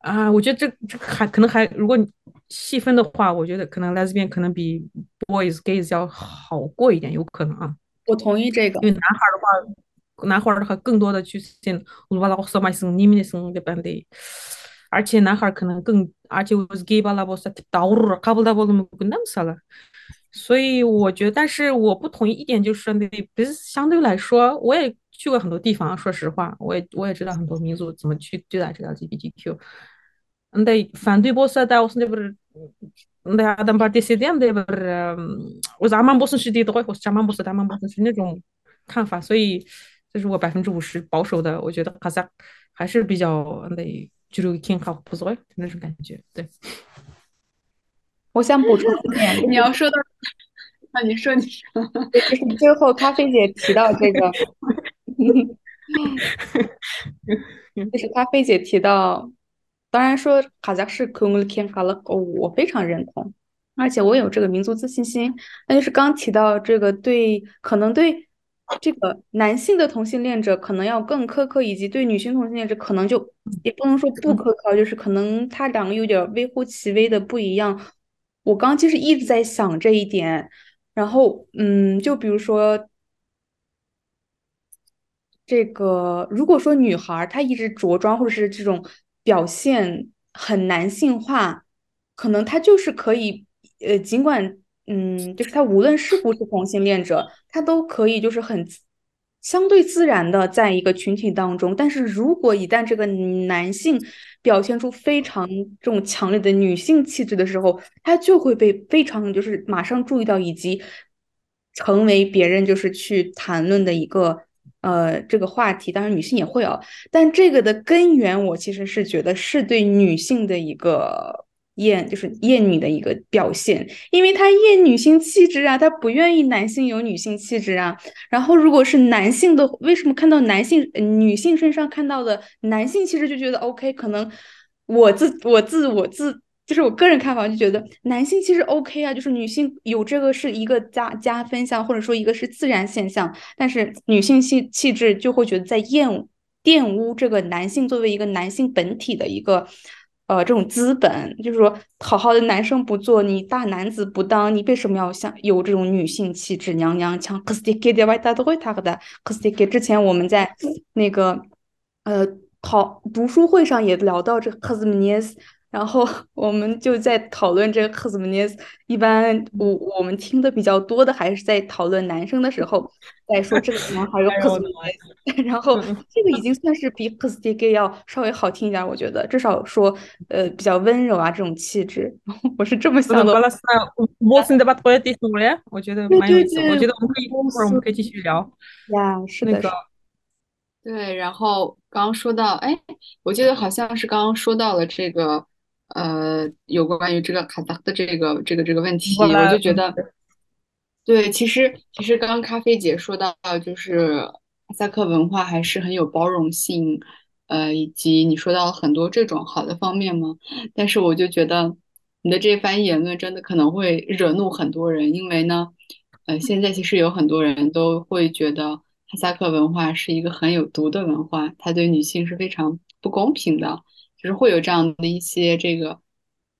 啊，我觉得这这还可能还，如果你细分的话，我觉得可能 lesbian 可能比 boys gays 要好过一点，有可能啊。我同意这个，因为男孩的话，男孩的话更多的去见乌巴拉沃斯马斯尼米斯的班的，而且男孩可能更，而且我是 gay 巴拉沃斯达乌尔卡布达沃姆跟那了。所以我觉得，但是我不同意一点就是，那不是相对来说，我也。去过很多地方，说实话，我也我也知道很多民族怎么去对待这个 LGBTQ。嗯，对，反对波斯的，我是那不是，嗯，对，阿当巴迪西点的不是，我是阿曼波斯是的，都会或是阿曼波斯、阿曼波斯是那种看法，所以就是我百分之五十保守的，我觉得哈萨还是比较得就是挺好，不错那种感觉。对，我想补充一点，你要说到，那你说你说，就是最后咖啡姐提到这个。就是咖啡姐提到，当然说哈萨克是克姆肯哈勒，我非常认同，而且我有这个民族自信心。那就是刚提到这个对，可能对这个男性的同性恋者可能要更苛刻，以及对女性同性恋者可能就也不能说不苛刻，就是可能他两个有点微乎其微的不一样。我刚其实一直在想这一点，然后嗯，就比如说。这个如果说女孩她一直着装或者是这种表现很男性化，可能他就是可以，呃，尽管嗯，就是他无论是不是同性恋者，他都可以就是很相对自然的在一个群体当中。但是如果一旦这个男性表现出非常这种强烈的女性气质的时候，他就会被非常就是马上注意到，以及成为别人就是去谈论的一个。呃，这个话题当然女性也会哦，但这个的根源，我其实是觉得是对女性的一个厌，就是厌女的一个表现，因为她厌女性气质啊，她不愿意男性有女性气质啊。然后如果是男性的，为什么看到男性、女性身上看到的男性气质就觉得 OK？可能我自我自我自。就是我个人看法，就觉得男性其实 OK 啊，就是女性有这个是一个加加分项，或者说一个是自然现象。但是女性气气质就会觉得在厌玷污这个男性作为一个男性本体的一个呃这种资本，就是说好好的男生不做，你大男子不当，你为什么要像有这种女性气质娘娘腔？可是这个的外大都会他的，可是这个之前我们在那个呃讨读书会上也聊到这个然后 *laughs* 我们就在讨论这个 n 一般我我们听的比较多的还是在讨论男生的时候，在说这个男孩有 n *laughs* *laughs* 然后这个已经算是比 k s t g 要稍微好听一点，我觉得至少说呃比较温柔啊这种气质，我是这么想的。我是的把拖地送了，我觉得蛮有意思，我觉得我们可以一会儿我们可以继续聊。呀，是的。对，然后刚刚说到，哎，我记得好像是刚刚说到了这个。呃，有关于这个卡萨的这个这个这个问题，我就觉得，对，其实其实刚刚咖啡姐说到，就是哈萨克文化还是很有包容性，呃，以及你说到很多这种好的方面嘛。但是我就觉得你的这番言论真的可能会惹怒很多人，因为呢，呃，现在其实有很多人都会觉得哈萨克文化是一个很有毒的文化，它对女性是非常不公平的。就是会有这样的一些这个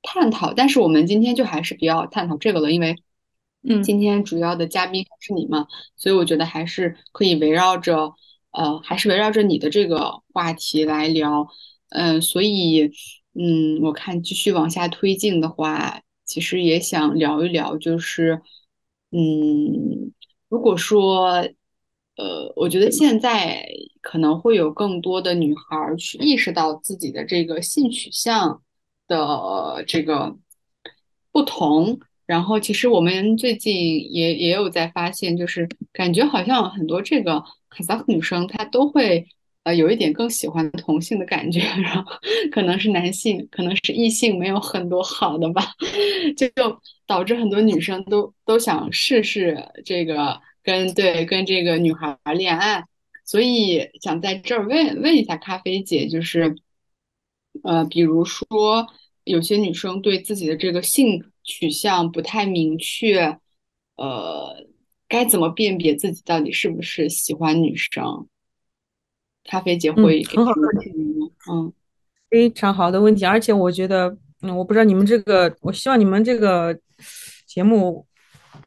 探讨，但是我们今天就还是比较探讨这个了，因为嗯，今天主要的嘉宾是你嘛，所以我觉得还是可以围绕着呃，还是围绕着你的这个话题来聊，嗯，所以嗯，我看继续往下推进的话，其实也想聊一聊，就是嗯，如果说。呃，我觉得现在可能会有更多的女孩去意识到自己的这个性取向的这个不同。然后，其实我们最近也也有在发现，就是感觉好像很多这个哈萨克女生她都会呃有一点更喜欢同性的感觉，*laughs* 然后可能是男性，可能是异性没有很多好的吧，*laughs* 就导致很多女生都都想试试这个。跟对跟这个女孩恋爱，所以想在这儿问问一下咖啡姐，就是，呃，比如说有些女生对自己的这个性取向不太明确，呃，该怎么辨别自己到底是不是喜欢女生？咖啡姐会很好的问题，嗯，非常好的问题，而且我觉得，嗯，我不知道你们这个，我希望你们这个节目。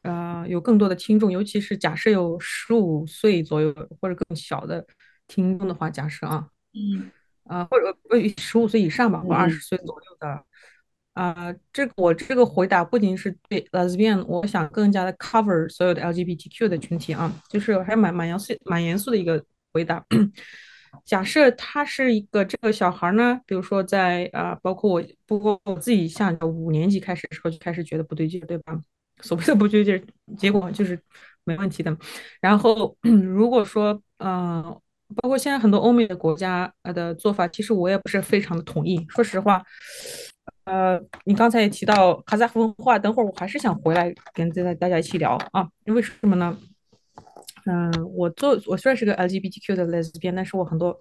呃，有更多的听众，尤其是假设有十五岁左右或者更小的听众的话，假设啊，嗯，啊，或者呃十五岁以上吧，或二十岁左右的，啊，这个我这个回答不仅是对 lesbian，我想更加的 cover 所有的 LGBTQ 的群体啊，就是还蛮蛮严肃蛮严肃的一个回答。*clears throat* 假设他是一个这个小孩呢，比如说在啊，包括我，不过我自己像五年级开始的时候就开始觉得不对劲，对吧？所谓的不纠结，结果就是没问题的。然后 *clears throat* 如果说，呃，包括现在很多欧美的国家的做法，其实我也不是非常的同意。说实话，呃，你刚才也提到卡扎夫文化，等会儿我还是想回来跟大大家一起聊啊。为什么呢？嗯，我做我虽然是个 LGBTQ 的 lesbian，但是我很多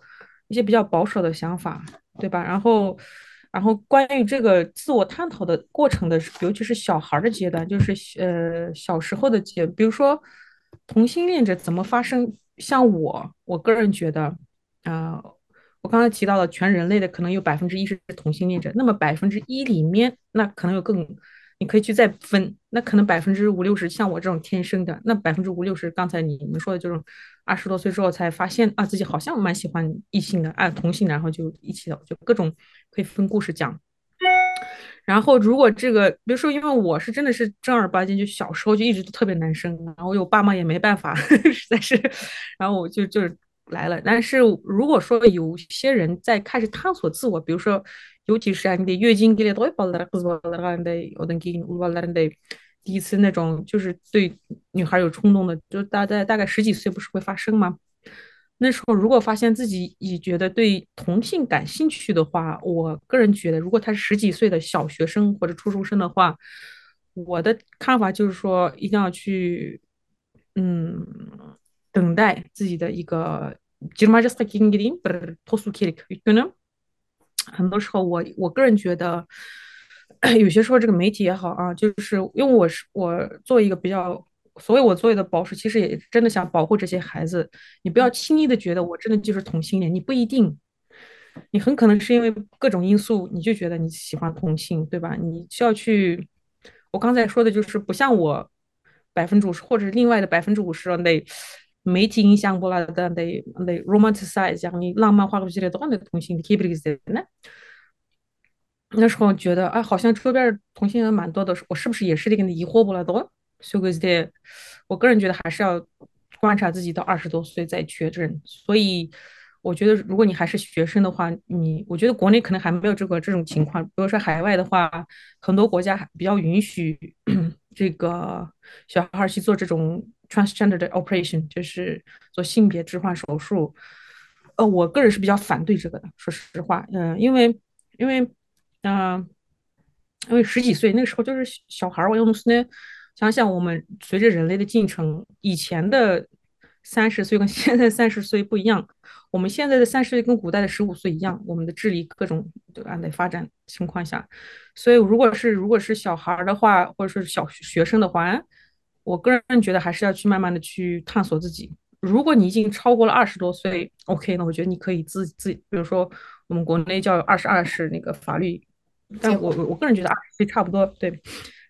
一些比较保守的想法，对吧？然后。然后关于这个自我探讨的过程的，尤其是小孩的阶段，就是呃小时候的阶，比如说同性恋者怎么发生？像我，我个人觉得，呃，我刚才提到了全人类的可能有百分之一是同性恋者，那么百分之一里面，那可能有更。可以去再分，那可能百分之五六十像我这种天生的，那百分之五六十刚才你们说的这种二十多岁之后才发现啊自己好像蛮喜欢异性的，啊同性，然后就一起的，就各种可以分故事讲。然后如果这个，比如说因为我是真的是正儿八经，就小时候就一直都特别男生，然后我爸妈也没办法，*laughs* 实在是，然后我就就是来了。但是如果说有些人在开始探索自我，比如说。尤其是啊，你的月经给了多少包了？可是我那个的，我能给我那的第一次那种就是对女孩有冲动的，就大概大概十几岁不是会发生吗？那时候如果发现自己已觉得对同性感兴趣的话，我个人觉得，如果他是十几岁的小学生或者初中生的话，我的看法就是说，一定要去嗯等待自己的一个。很多时候，我我个人觉得，有些时候这个媒体也好啊，就是因为我是我作为一个比较，所以我作为的保守，其实也真的想保护这些孩子。你不要轻易的觉得我真的就是同性恋，你不一定，你很可能是因为各种因素，你就觉得你喜欢同性，对吧？你需要去，我刚才说的就是不像我百分之五十，或者另外的百分之五十那。媒体影响过来的，得得 romanticize，讲你浪漫化过去的，都那个同性的 keep it 呢？那时候觉得啊，好像周边同性人蛮多的，我是不是也是这个疑惑不了多？所以，我个人觉得还是要观察自己到二十多岁再确诊。所以，我觉得如果你还是学生的话，你我觉得国内可能还没有这个这种情况。比如说海外的话，很多国家还比较允许 *clears throat* 这个小孩去做这种 transgender operation，就是做性别置换手术。呃，我个人是比较反对这个的，说实话，嗯，因为因为。嗯，因为十几岁那个时候就是小孩儿，我用的是呢，想想我们随着人类的进程，以前的三十岁跟现在三十岁不一样，我们现在的三十岁跟古代的十五岁一样，我们的智力各种对吧？在发展情况下，所以如果是如果是小孩儿的话，或者是小学生的话，我个人觉得还是要去慢慢的去探索自己。如果你已经超过了二十多岁，OK，那我觉得你可以自自，比如说我们国内叫二十二是那个法律。但我我个人觉得二十岁差不多对，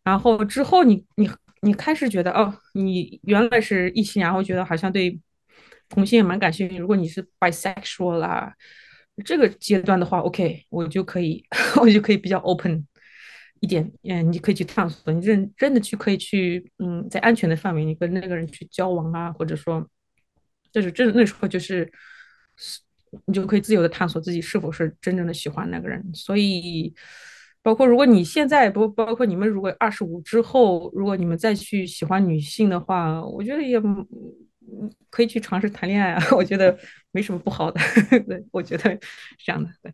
然后之后你你你开始觉得哦，你原来是异性，然后觉得好像对同性也蛮感兴趣。如果你是 bisexual 啦，这个阶段的话，OK，我就可以 *laughs* 我就可以比较 open 一点，嗯，你可以去探索，你认真的去可以去，嗯，在安全的范围，你跟那个人去交往啊，或者说，就是这那时候就是你就可以自由的探索自己是否是真正的喜欢那个人，所以。包括如果你现在不包括你们如果二十五之后，如果你们再去喜欢女性的话，我觉得也可以去尝试谈恋爱啊，*laughs* 我觉得没什么不好的。*laughs* 对，我觉得这样的。对，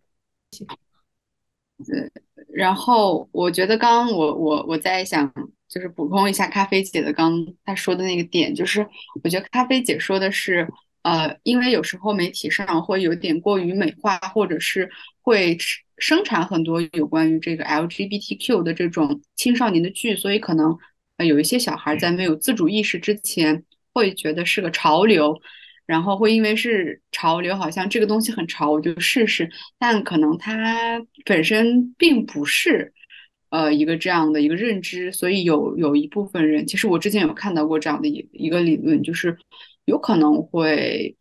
对。然后我觉得刚刚我我我在想，就是补充一下咖啡姐的刚她说的那个点，就是我觉得咖啡姐说的是。呃，因为有时候媒体上会有点过于美化，或者是会生产很多有关于这个 LGBTQ 的这种青少年的剧，所以可能呃有一些小孩在没有自主意识之前会觉得是个潮流，然后会因为是潮流，好像这个东西很潮，我就试试，但可能它本身并不是呃一个这样的一个认知，所以有有一部分人，其实我之前有看到过这样的一一个理论，就是。有可能会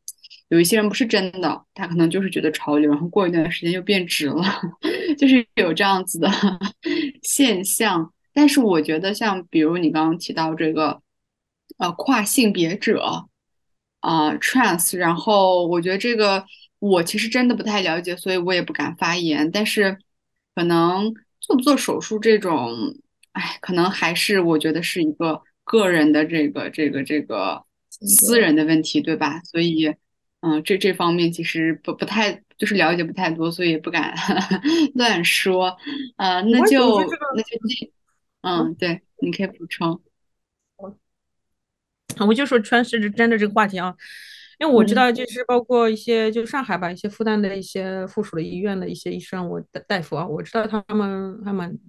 有一些人不是真的，他可能就是觉得潮流，然后过一段时间又变直了，*laughs* 就是有这样子的 *laughs* 现象。但是我觉得，像比如你刚刚提到这个，呃，跨性别者啊，trans，然后我觉得这个我其实真的不太了解，所以我也不敢发言。但是可能做不做手术这种，哎，可能还是我觉得是一个个人的这个这个这个。私人的问题，对吧？所以，嗯，这这方面其实不不太，就是了解不太多，所以不敢 *laughs* 乱说。呃，那就那就这，嗯，对，你可以补充。我就说穿是针的这个话题啊，因为我知道，就是包括一些就上海吧，一些复旦的一些附属的医院的一些医生，我的大夫啊，我知道他们他们。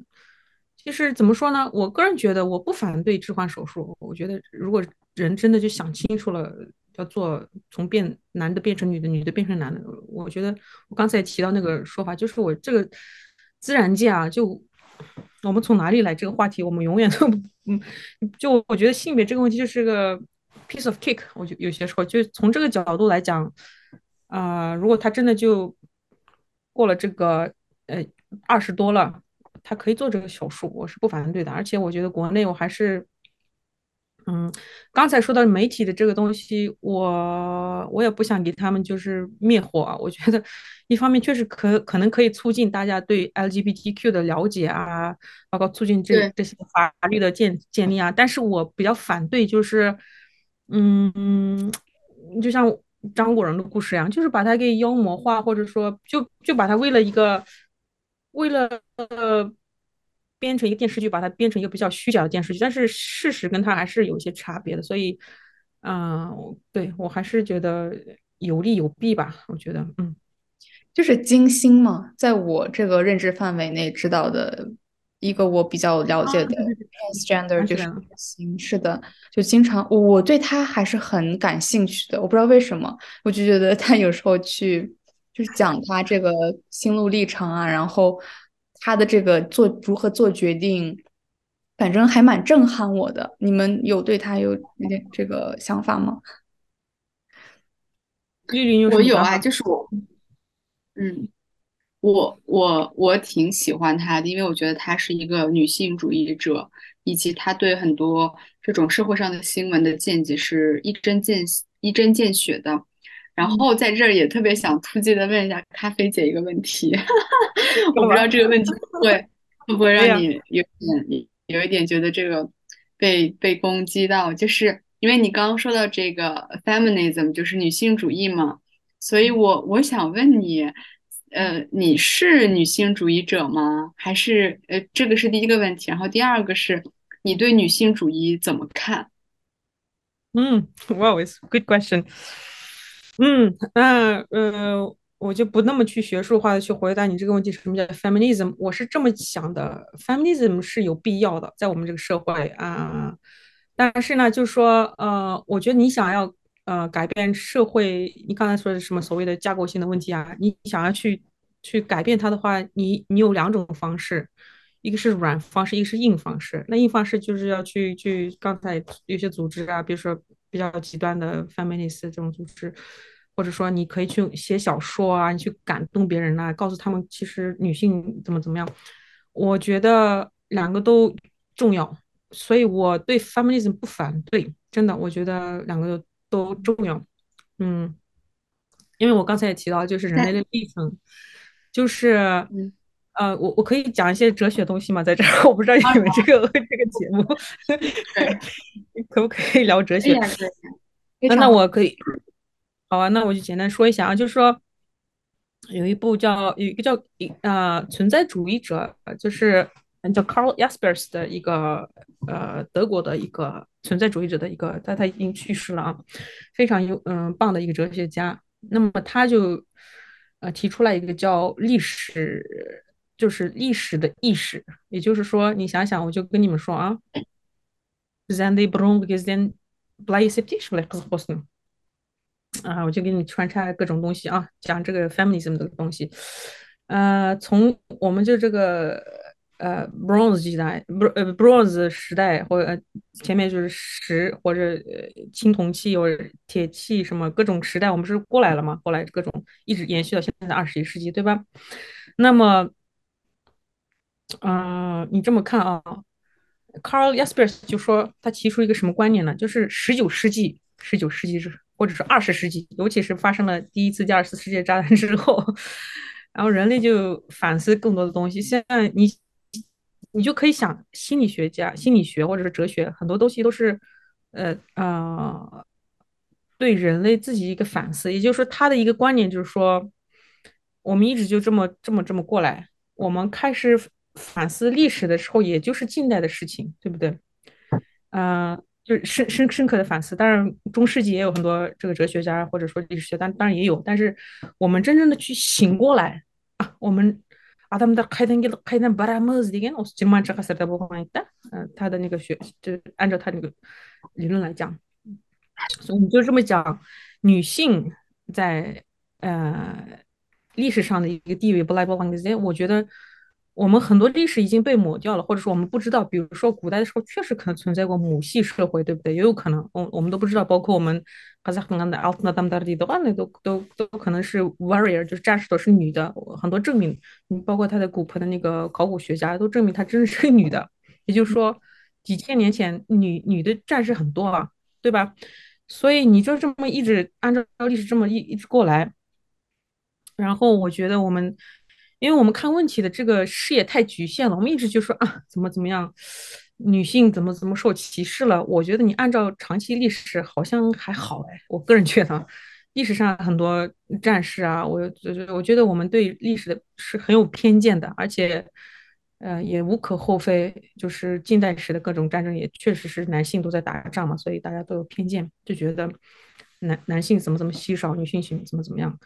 其实怎么说呢？我个人觉得我不反对置换手术。我觉得如果人真的就想清楚了，要做从变男的变成女的，女的变成男的，我觉得我刚才提到那个说法，就是我这个自然界啊，就我们从哪里来这个话题，我们永远都嗯，就我觉得性别这个问题就是个 piece of cake。我就有些时候就从这个角度来讲，啊，如果他真的就过了这个呃二十多了。他可以做这个手术，我是不反对的。而且我觉得国内我还是，嗯，刚才说到媒体的这个东西，我我也不想给他们就是灭火啊。我觉得一方面确实可可能可以促进大家对 LGBTQ 的了解啊，包括促进这这些法律的建建立啊。但是我比较反对就是，嗯，就像张国荣的故事一样，就是把它给妖魔化，或者说就就把它为了一个。为了呃编成一个电视剧，把它编成一个比较虚假的电视剧，但是事实跟它还是有一些差别的，所以，嗯，对我还是觉得有利有弊吧。我觉得，嗯，就是金星嘛，在我这个认知范围内知道的一个我比较了解的 transgender 就是金星，是的，就经常我对他还是很感兴趣的，我不知道为什么，我就觉得他有时候去。就是讲他这个心路历程啊，然后他的这个做如何做决定，反正还蛮震撼我的。你们有对他有点这个想法吗？丽丽有我有啊，就是我，嗯，我我我挺喜欢她的，因为我觉得她是一个女性主义者，以及她对很多这种社会上的新闻的见解是一针见一针见血的。然后在这儿也特别想突击的问一下咖啡姐一个问题 *laughs* *laughs* 我不知道这个问题会 *laughs* 会不会让你有点有一点觉得这个被被攻击到，就是因为你刚刚说到这个 feminism 就是女性主义嘛，所以我我想问你，呃，你是女性主义者吗？还是呃，这个是第一个问题，然后第二个是你对女性主义怎么看？嗯，Wow, it's good question. 嗯，那呃，我就不那么去学术化的去回答你这个问题，什么叫 feminism？我是这么想的，feminism 是有必要的，在我们这个社会啊。但是呢，就是说，呃，我觉得你想要呃改变社会，你刚才说的什么所谓的架构性的问题啊，你想要去去改变它的话，你你有两种方式，一个是软方式，一个是硬方式。那硬方式就是要去去刚才有些组织啊，比如说比较极端的 feminist 这种组织。或者说，你可以去写小说啊，你去感动别人啊，告诉他们其实女性怎么怎么样。我觉得两个都重要，所以我对 feminism 不反对，真的，我觉得两个都重要。嗯，因为我刚才也提到，就是人类的历程，就是呃，我我可以讲一些哲学东西吗？在这儿，*laughs* 我不知道你们这个这个节目 *laughs* 可不可以聊哲学？那那我可以。好啊，那我就简单说一下啊，就是说有一部叫有一个叫呃存在主义者，就是叫 Carl Jaspers 的一个呃德国的一个存在主义者的一个，但他已经去世了啊，非常有嗯棒的一个哲学家。那么他就呃提出来一个叫历史，就是历史的意识，也就是说，你想想，我就跟你们说啊，then they bring because then play septic like h o s t e。啊，我就给你穿插各种东西啊，讲这个 feminism 的东西。呃，从我们就这个呃 bronze 时代，不呃 bronze 时代，或者前面就是石或者青铜器或者铁器什么各种时代，我们是过来了嘛？后来各种一直延续到现在二十一世纪，对吧？那么，嗯，你这么看啊，Carl Jaspers 就说他提出一个什么观念呢？就是十九世纪，十九世纪是。或者是二十世纪，尤其是发生了第一次、第二次世界大战之后，然后人类就反思更多的东西。现在你，你就可以想，心理学家、心理学或者是哲学，很多东西都是，呃呃，对人类自己一个反思。也就是说，他的一个观念就是说，我们一直就这么、这么、这么过来。我们开始反思历史的时候，也就是近代的事情，对不对？嗯。就是深深深刻的反思，当然中世纪也有很多这个哲学家或者说历史学，但当然也有，但是我们真正的去醒过来啊，我们阿他们的开灯给开灯巴拉莫斯的，我今晚这个是在播放一的，嗯，他的那个学就按照他那个理论来讲，所以你就这么讲，女性在呃历史上的一个地位不来不往的些，我觉得。我们很多历史已经被抹掉了，或者说我们不知道。比如说古代的时候，确实可能存在过母系社会，对不对？也有可能，我我们都不知道。包括我们哈萨克的奥特纳达姆达里的话，那都都都可能是 warrior，就是战士都是女的。很多证明，你包括他的古盆的那个考古学家都证明她真的是个女的。也就是说，几千年前女女的战士很多啊，对吧？所以你就这么一直按照历史这么一一直过来，然后我觉得我们。因为我们看问题的这个视野太局限了，我们一直就说啊，怎么怎么样，女性怎么怎么受歧视了？我觉得你按照长期历史好像还好哎，我个人觉得，历史上很多战士啊，我我我觉得我们对历史的是很有偏见的，而且，呃，也无可厚非，就是近代史的各种战争也确实是男性都在打仗嘛，所以大家都有偏见，就觉得男男性怎么怎么稀少，女性怎么怎么样。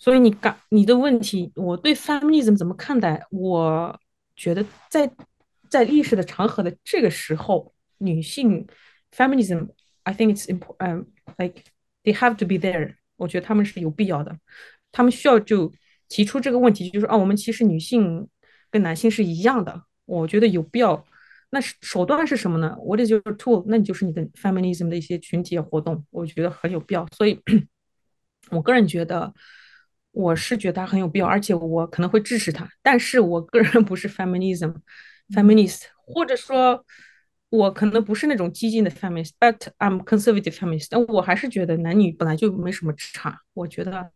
所以你刚你的问题，我对 feminism 怎么看待？我觉得在在历史的长河的这个时候，女性 feminism，I think it's important. Like they have to be there. 我觉得他们是有必要的，他们需要就提出这个问题，就是啊，我们其实女性跟男性是一样的。我觉得有必要。那手段是什么呢？What is your tool？那你就是你的 feminism 的一些群体活动，我觉得很有必要。所以，*clears throat* 我个人觉得。我是觉得它很有必要，而且我可能会支持它。但是我个人 *laughs* 不是 feminism，feminist，或者说，我可能不是那种激进的 feminist，but I'm conservative feminist。但我还是觉得男女本来就没什么差。我觉得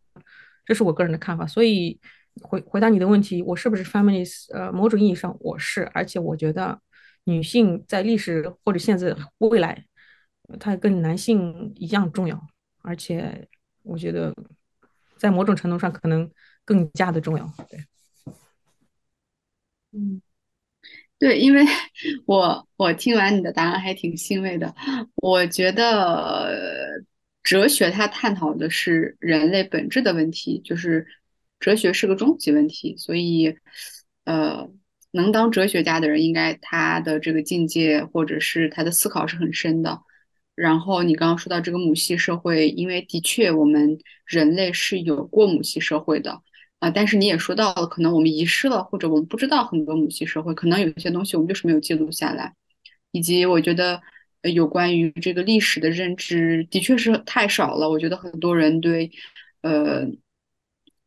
这是我个人的看法。所以回回答你的问题，我是不是 feminist？呃，某种意义上我是，而且我觉得女性在历史或者现在未来，她跟男性一样重要，而且我觉得。在某种程度上，可能更加的重要。对，嗯，对，因为我我听完你的答案还挺欣慰的。我觉得哲学它探讨的是人类本质的问题，就是哲学是个终极问题。所以，呃，能当哲学家的人，应该他的这个境界或者是他的思考是很深的。然后你刚刚说到这个母系社会，因为的确我们人类是有过母系社会的啊，但是你也说到了，可能我们遗失了，或者我们不知道很多母系社会，可能有些东西我们就是没有记录下来，以及我觉得有关于这个历史的认知的确是太少了，我觉得很多人对呃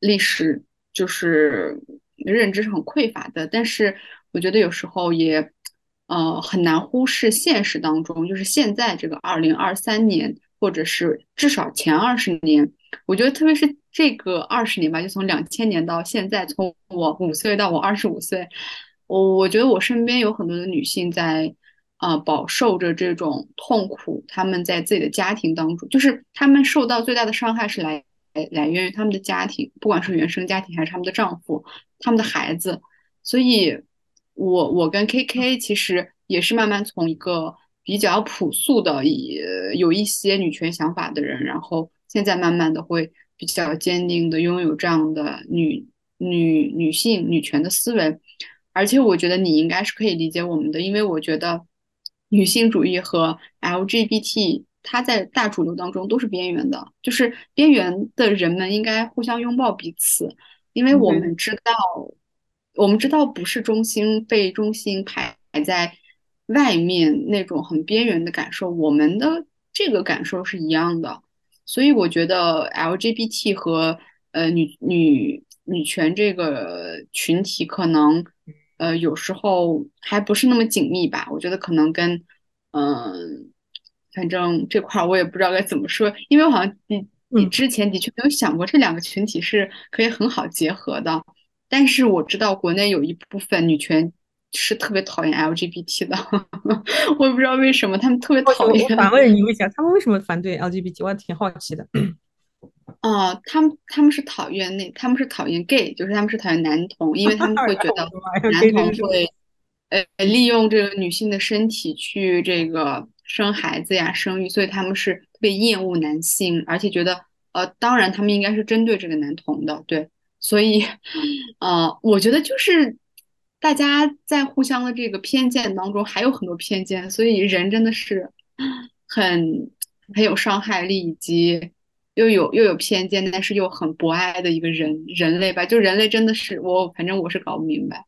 历史就是认知是很匮乏的，但是我觉得有时候也。呃，很难忽视现实当中，就是现在这个二零二三年，或者是至少前二十年，我觉得特别是这个二十年吧，就从两千年到现在，从我五岁到我二十五岁，我我觉得我身边有很多的女性在啊饱受着这种痛苦，她们在自己的家庭当中，就是她们受到最大的伤害是来来源于她们的家庭，不管是原生家庭还是她们的丈夫、她们的孩子，所以。我我跟 K K 其实也是慢慢从一个比较朴素的，以有一些女权想法的人，然后现在慢慢的会比较坚定的拥有这样的女女女性女权的思维，而且我觉得你应该是可以理解我们的，因为我觉得女性主义和 LGBT 它在大主流当中都是边缘的，就是边缘的人们应该互相拥抱彼此，因为我们知道。我们知道不是中心被中心排在外面那种很边缘的感受，我们的这个感受是一样的，所以我觉得 LGBT 和呃女女女权这个群体可能呃有时候还不是那么紧密吧。我觉得可能跟嗯，反正这块我也不知道该怎么说，因为我好像你你之前的确没有想过这两个群体是可以很好结合的。但是我知道国内有一部分女权是特别讨厌 LGBT 的，*laughs* 我也不知道为什么他们特别讨厌。我反问你一下，他们为什么反对 LGBT？我还挺好奇的。哦，*coughs* 他们他们是讨厌那，他们是讨厌 gay，就是他们是讨厌男同，因为他们会觉得男同会呃利用这个女性的身体去这个生孩子呀、生育，所以他们是特别厌恶男性，而且觉得呃，当然他们应该是针对这个男同的，对。所以，呃，我觉得就是大家在互相的这个偏见当中还有很多偏见，所以人真的是很很有伤害力，以及又有又有偏见，但是又很博爱的一个人人类吧。就人类真的是我，反正我是搞不明白。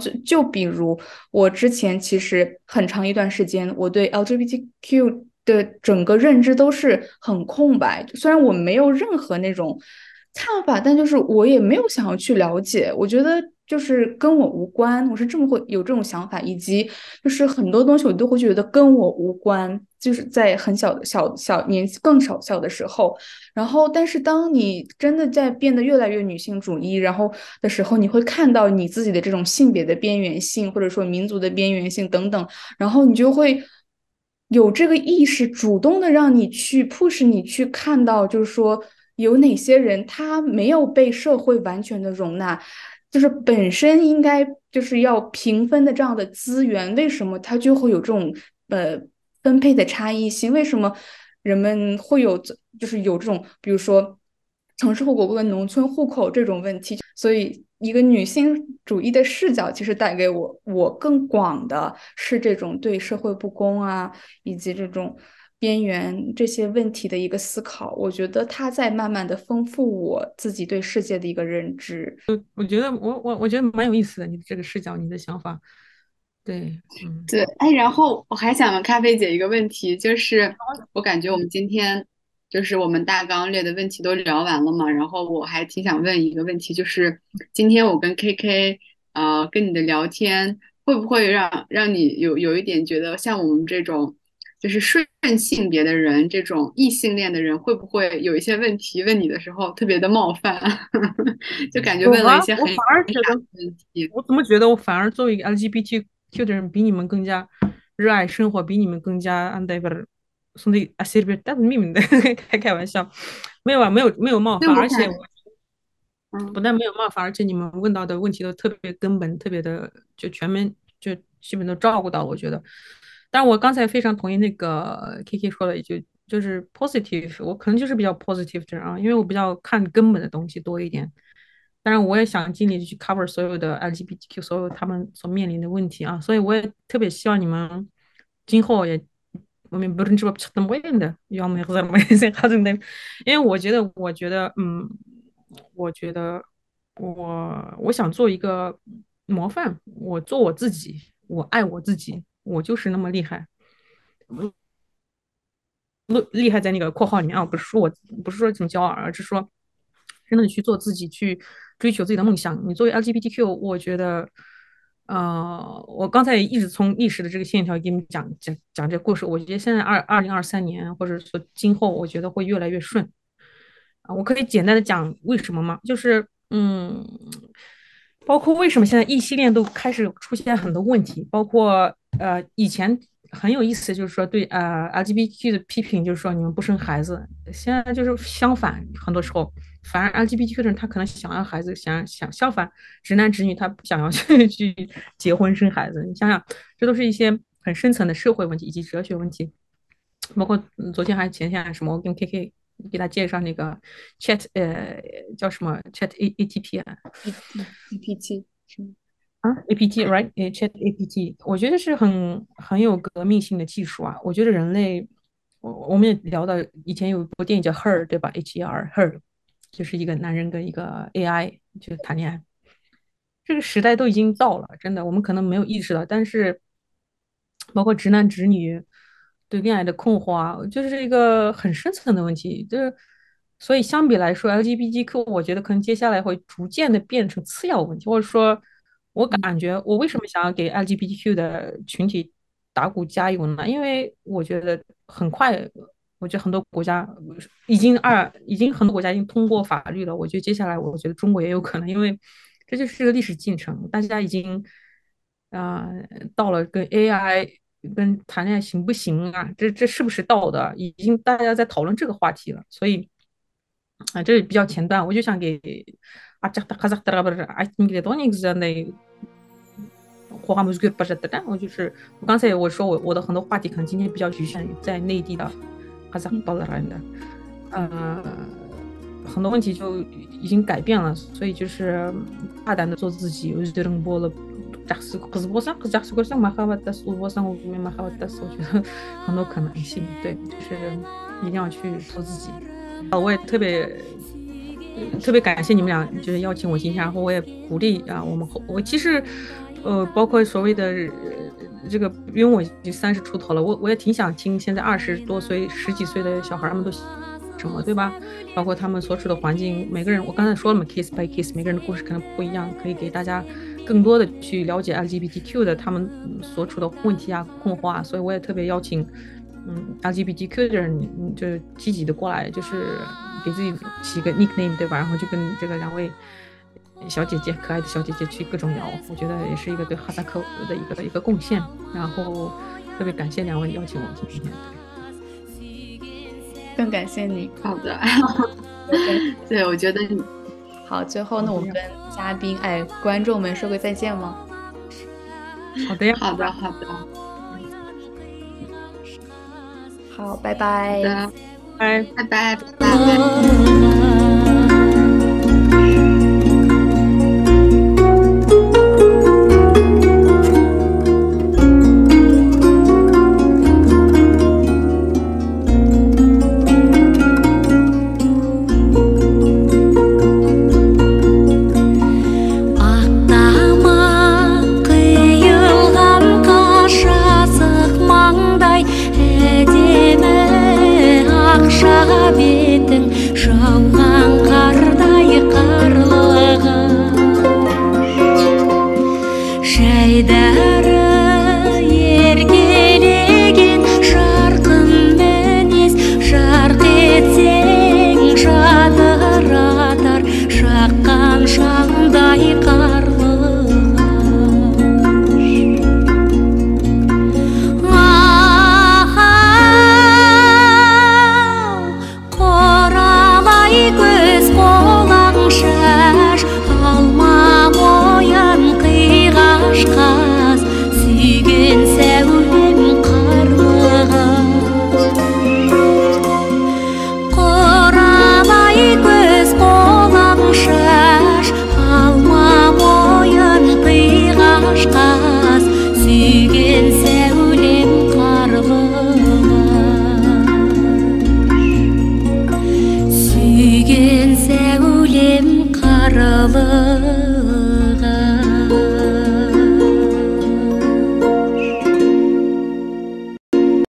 就就比如我之前其实很长一段时间，我对 LGBTQ 的整个认知都是很空白，虽然我没有任何那种。看法，但就是我也没有想要去了解，我觉得就是跟我无关，我是这么会有这种想法，以及就是很多东西我都会觉得跟我无关，就是在很小小小年纪更少小的时候，然后但是当你真的在变得越来越女性主义，然后的时候，你会看到你自己的这种性别的边缘性，或者说民族的边缘性等等，然后你就会有这个意识，主动的让你去 push 你去看到，就是说。有哪些人他没有被社会完全的容纳，就是本身应该就是要平分的这样的资源，为什么他就会有这种呃分配的差异性？为什么人们会有就是有这种比如说城市户口跟农村户口这种问题？所以一个女性主义的视角，其实带给我我更广的是这种对社会不公啊，以及这种。边缘这些问题的一个思考，我觉得他在慢慢的丰富我自己对世界的一个认知。我觉得我我我觉得蛮有意思的，你的这个视角，你的想法，对，嗯，对，哎，然后我还想问咖啡姐一个问题，就是我感觉我们今天就是我们大纲列的问题都聊完了嘛，然后我还挺想问一个问题，就是今天我跟 KK 呃跟你的聊天，会不会让让你有有一点觉得像我们这种就是顺性别的人，这种异性恋的人，会不会有一些问题问你的时候特别的冒犯？*laughs* 就感觉问了一些很我反而觉得问题。我怎么觉得我反而作为一个 LGBTQ 的人，比你们更加热爱生活，比你们更加 a n d e v o r 兄弟啊，谁别但是秘密的 *laughs* 开开玩笑，没有啊，没有没有冒犯，而且我不但没有冒犯，而且你们问到的问题都特别根本，特别的就全面，就基本都照顾到，我觉得。但我刚才非常同意那个 Kiki 说了一句，就是 positive，我可能就是比较 positive 的人啊，因为我比较看根本的东西多一点。当然，我也想尽力去 cover 所有的 LGBTQ 所有他们所面临的问题啊，所以我也特别希望你们今后也。我们不是这么吃的么样的，要么或者没谁哈子的，因为我觉得，我觉得，嗯，我觉得，我我想做一个模范，我做我自己，我爱我自己，我就是那么厉害，厉厉害在那个括号里面啊，不是说我不是说怎么骄傲，而是说真的去做自己，去追求自己的梦想。你作为 LGBTQ，我觉得。呃，我刚才一直从历史的这个线条给你们讲讲讲这个故事。我觉得现在二二零二三年，或者说今后，我觉得会越来越顺。啊，我可以简单的讲为什么吗？就是，嗯，包括为什么现在异性恋都开始出现很多问题，包括呃以前。很有意思，就是说对呃 LGBTQ 的批评，就是说你们不生孩子。现在就是相反，很多时候反而 LGBTQ 的人他可能想要孩子，想想相反，直男直女他不想要 *laughs* 去去结婚生孩子。你想想，这都是一些很深层的社会问题以及哲学问题。包括昨天还前天什么，我跟 KK 给他介绍那个 Chat 呃叫什么 Chat A ATP 啊，APT 什么？啊，APT right，Chat APT，我觉得是很很有革命性的技术啊。我觉得人类，我我们也聊到以前有一部电影叫《Her》，对吧？H E R，Her，就是一个男人跟一个 AI 就谈恋爱。这个时代都已经到了，真的，我们可能没有意识到，但是包括直男直女对恋爱的困惑啊，就是一个很深层的问题。就是所以相比来说，LGBTQ，我觉得可能接下来会逐渐的变成次要问题，或者说。我感觉，我为什么想要给 LGBTQ 的群体打鼓加油呢？因为我觉得很快，我觉得很多国家已经二，已经很多国家已经通过法律了。我觉得接下来，我觉得中国也有可能，因为这就是个历史进程，大家已经啊到了跟 AI 跟谈恋爱行不行啊？这这是不是道德？已经大家在讨论这个话题了，所以啊，这是比较前段，我就想给啊，这哈萨克拉不是啊，你给多年克在的霍华姆斯不是的，但我就是我刚才我说我我的很多话题可能今天比较局限在内地的哈萨克巴拉人的，嗯、呃，很多问题就已经改变了，所以就是大胆的做自己，我就觉得波了。жақсы қыз болсаң қыз жақсы көрсең махаббаттас ұл болсаң ұлмен махаббаттас 我觉得很多可能性对就是一定要去做自己啊我也特别特别感谢你们俩，就是邀请我今天，然后我也鼓励啊，我们后我其实，呃，包括所谓的这个，因为我已经三十出头了，我我也挺想听现在二十多岁、十几岁的小孩们都什么，对吧？包括他们所处的环境，每个人我刚才说了嘛，case by case，每个人的故事可能不一样，可以给大家 更多的去了解 LGBTQ 的他们所处的问题啊、困惑啊，所以我也特别邀请。嗯，LGBTQ 的人，就积极的过来，就是给自己起个 nickname，对吧？然后就跟这个两位小姐姐，可爱的小姐姐去各种聊，我觉得也是一个对哈萨克的一个一个贡献。然后特别感谢两位邀请我今天，更感谢你。好的，*laughs* 对，我觉得你好。最后，呢，我们跟嘉宾哎观众们说个再见吗？好的呀，好的，好的。好，拜拜，拜拜，拜拜。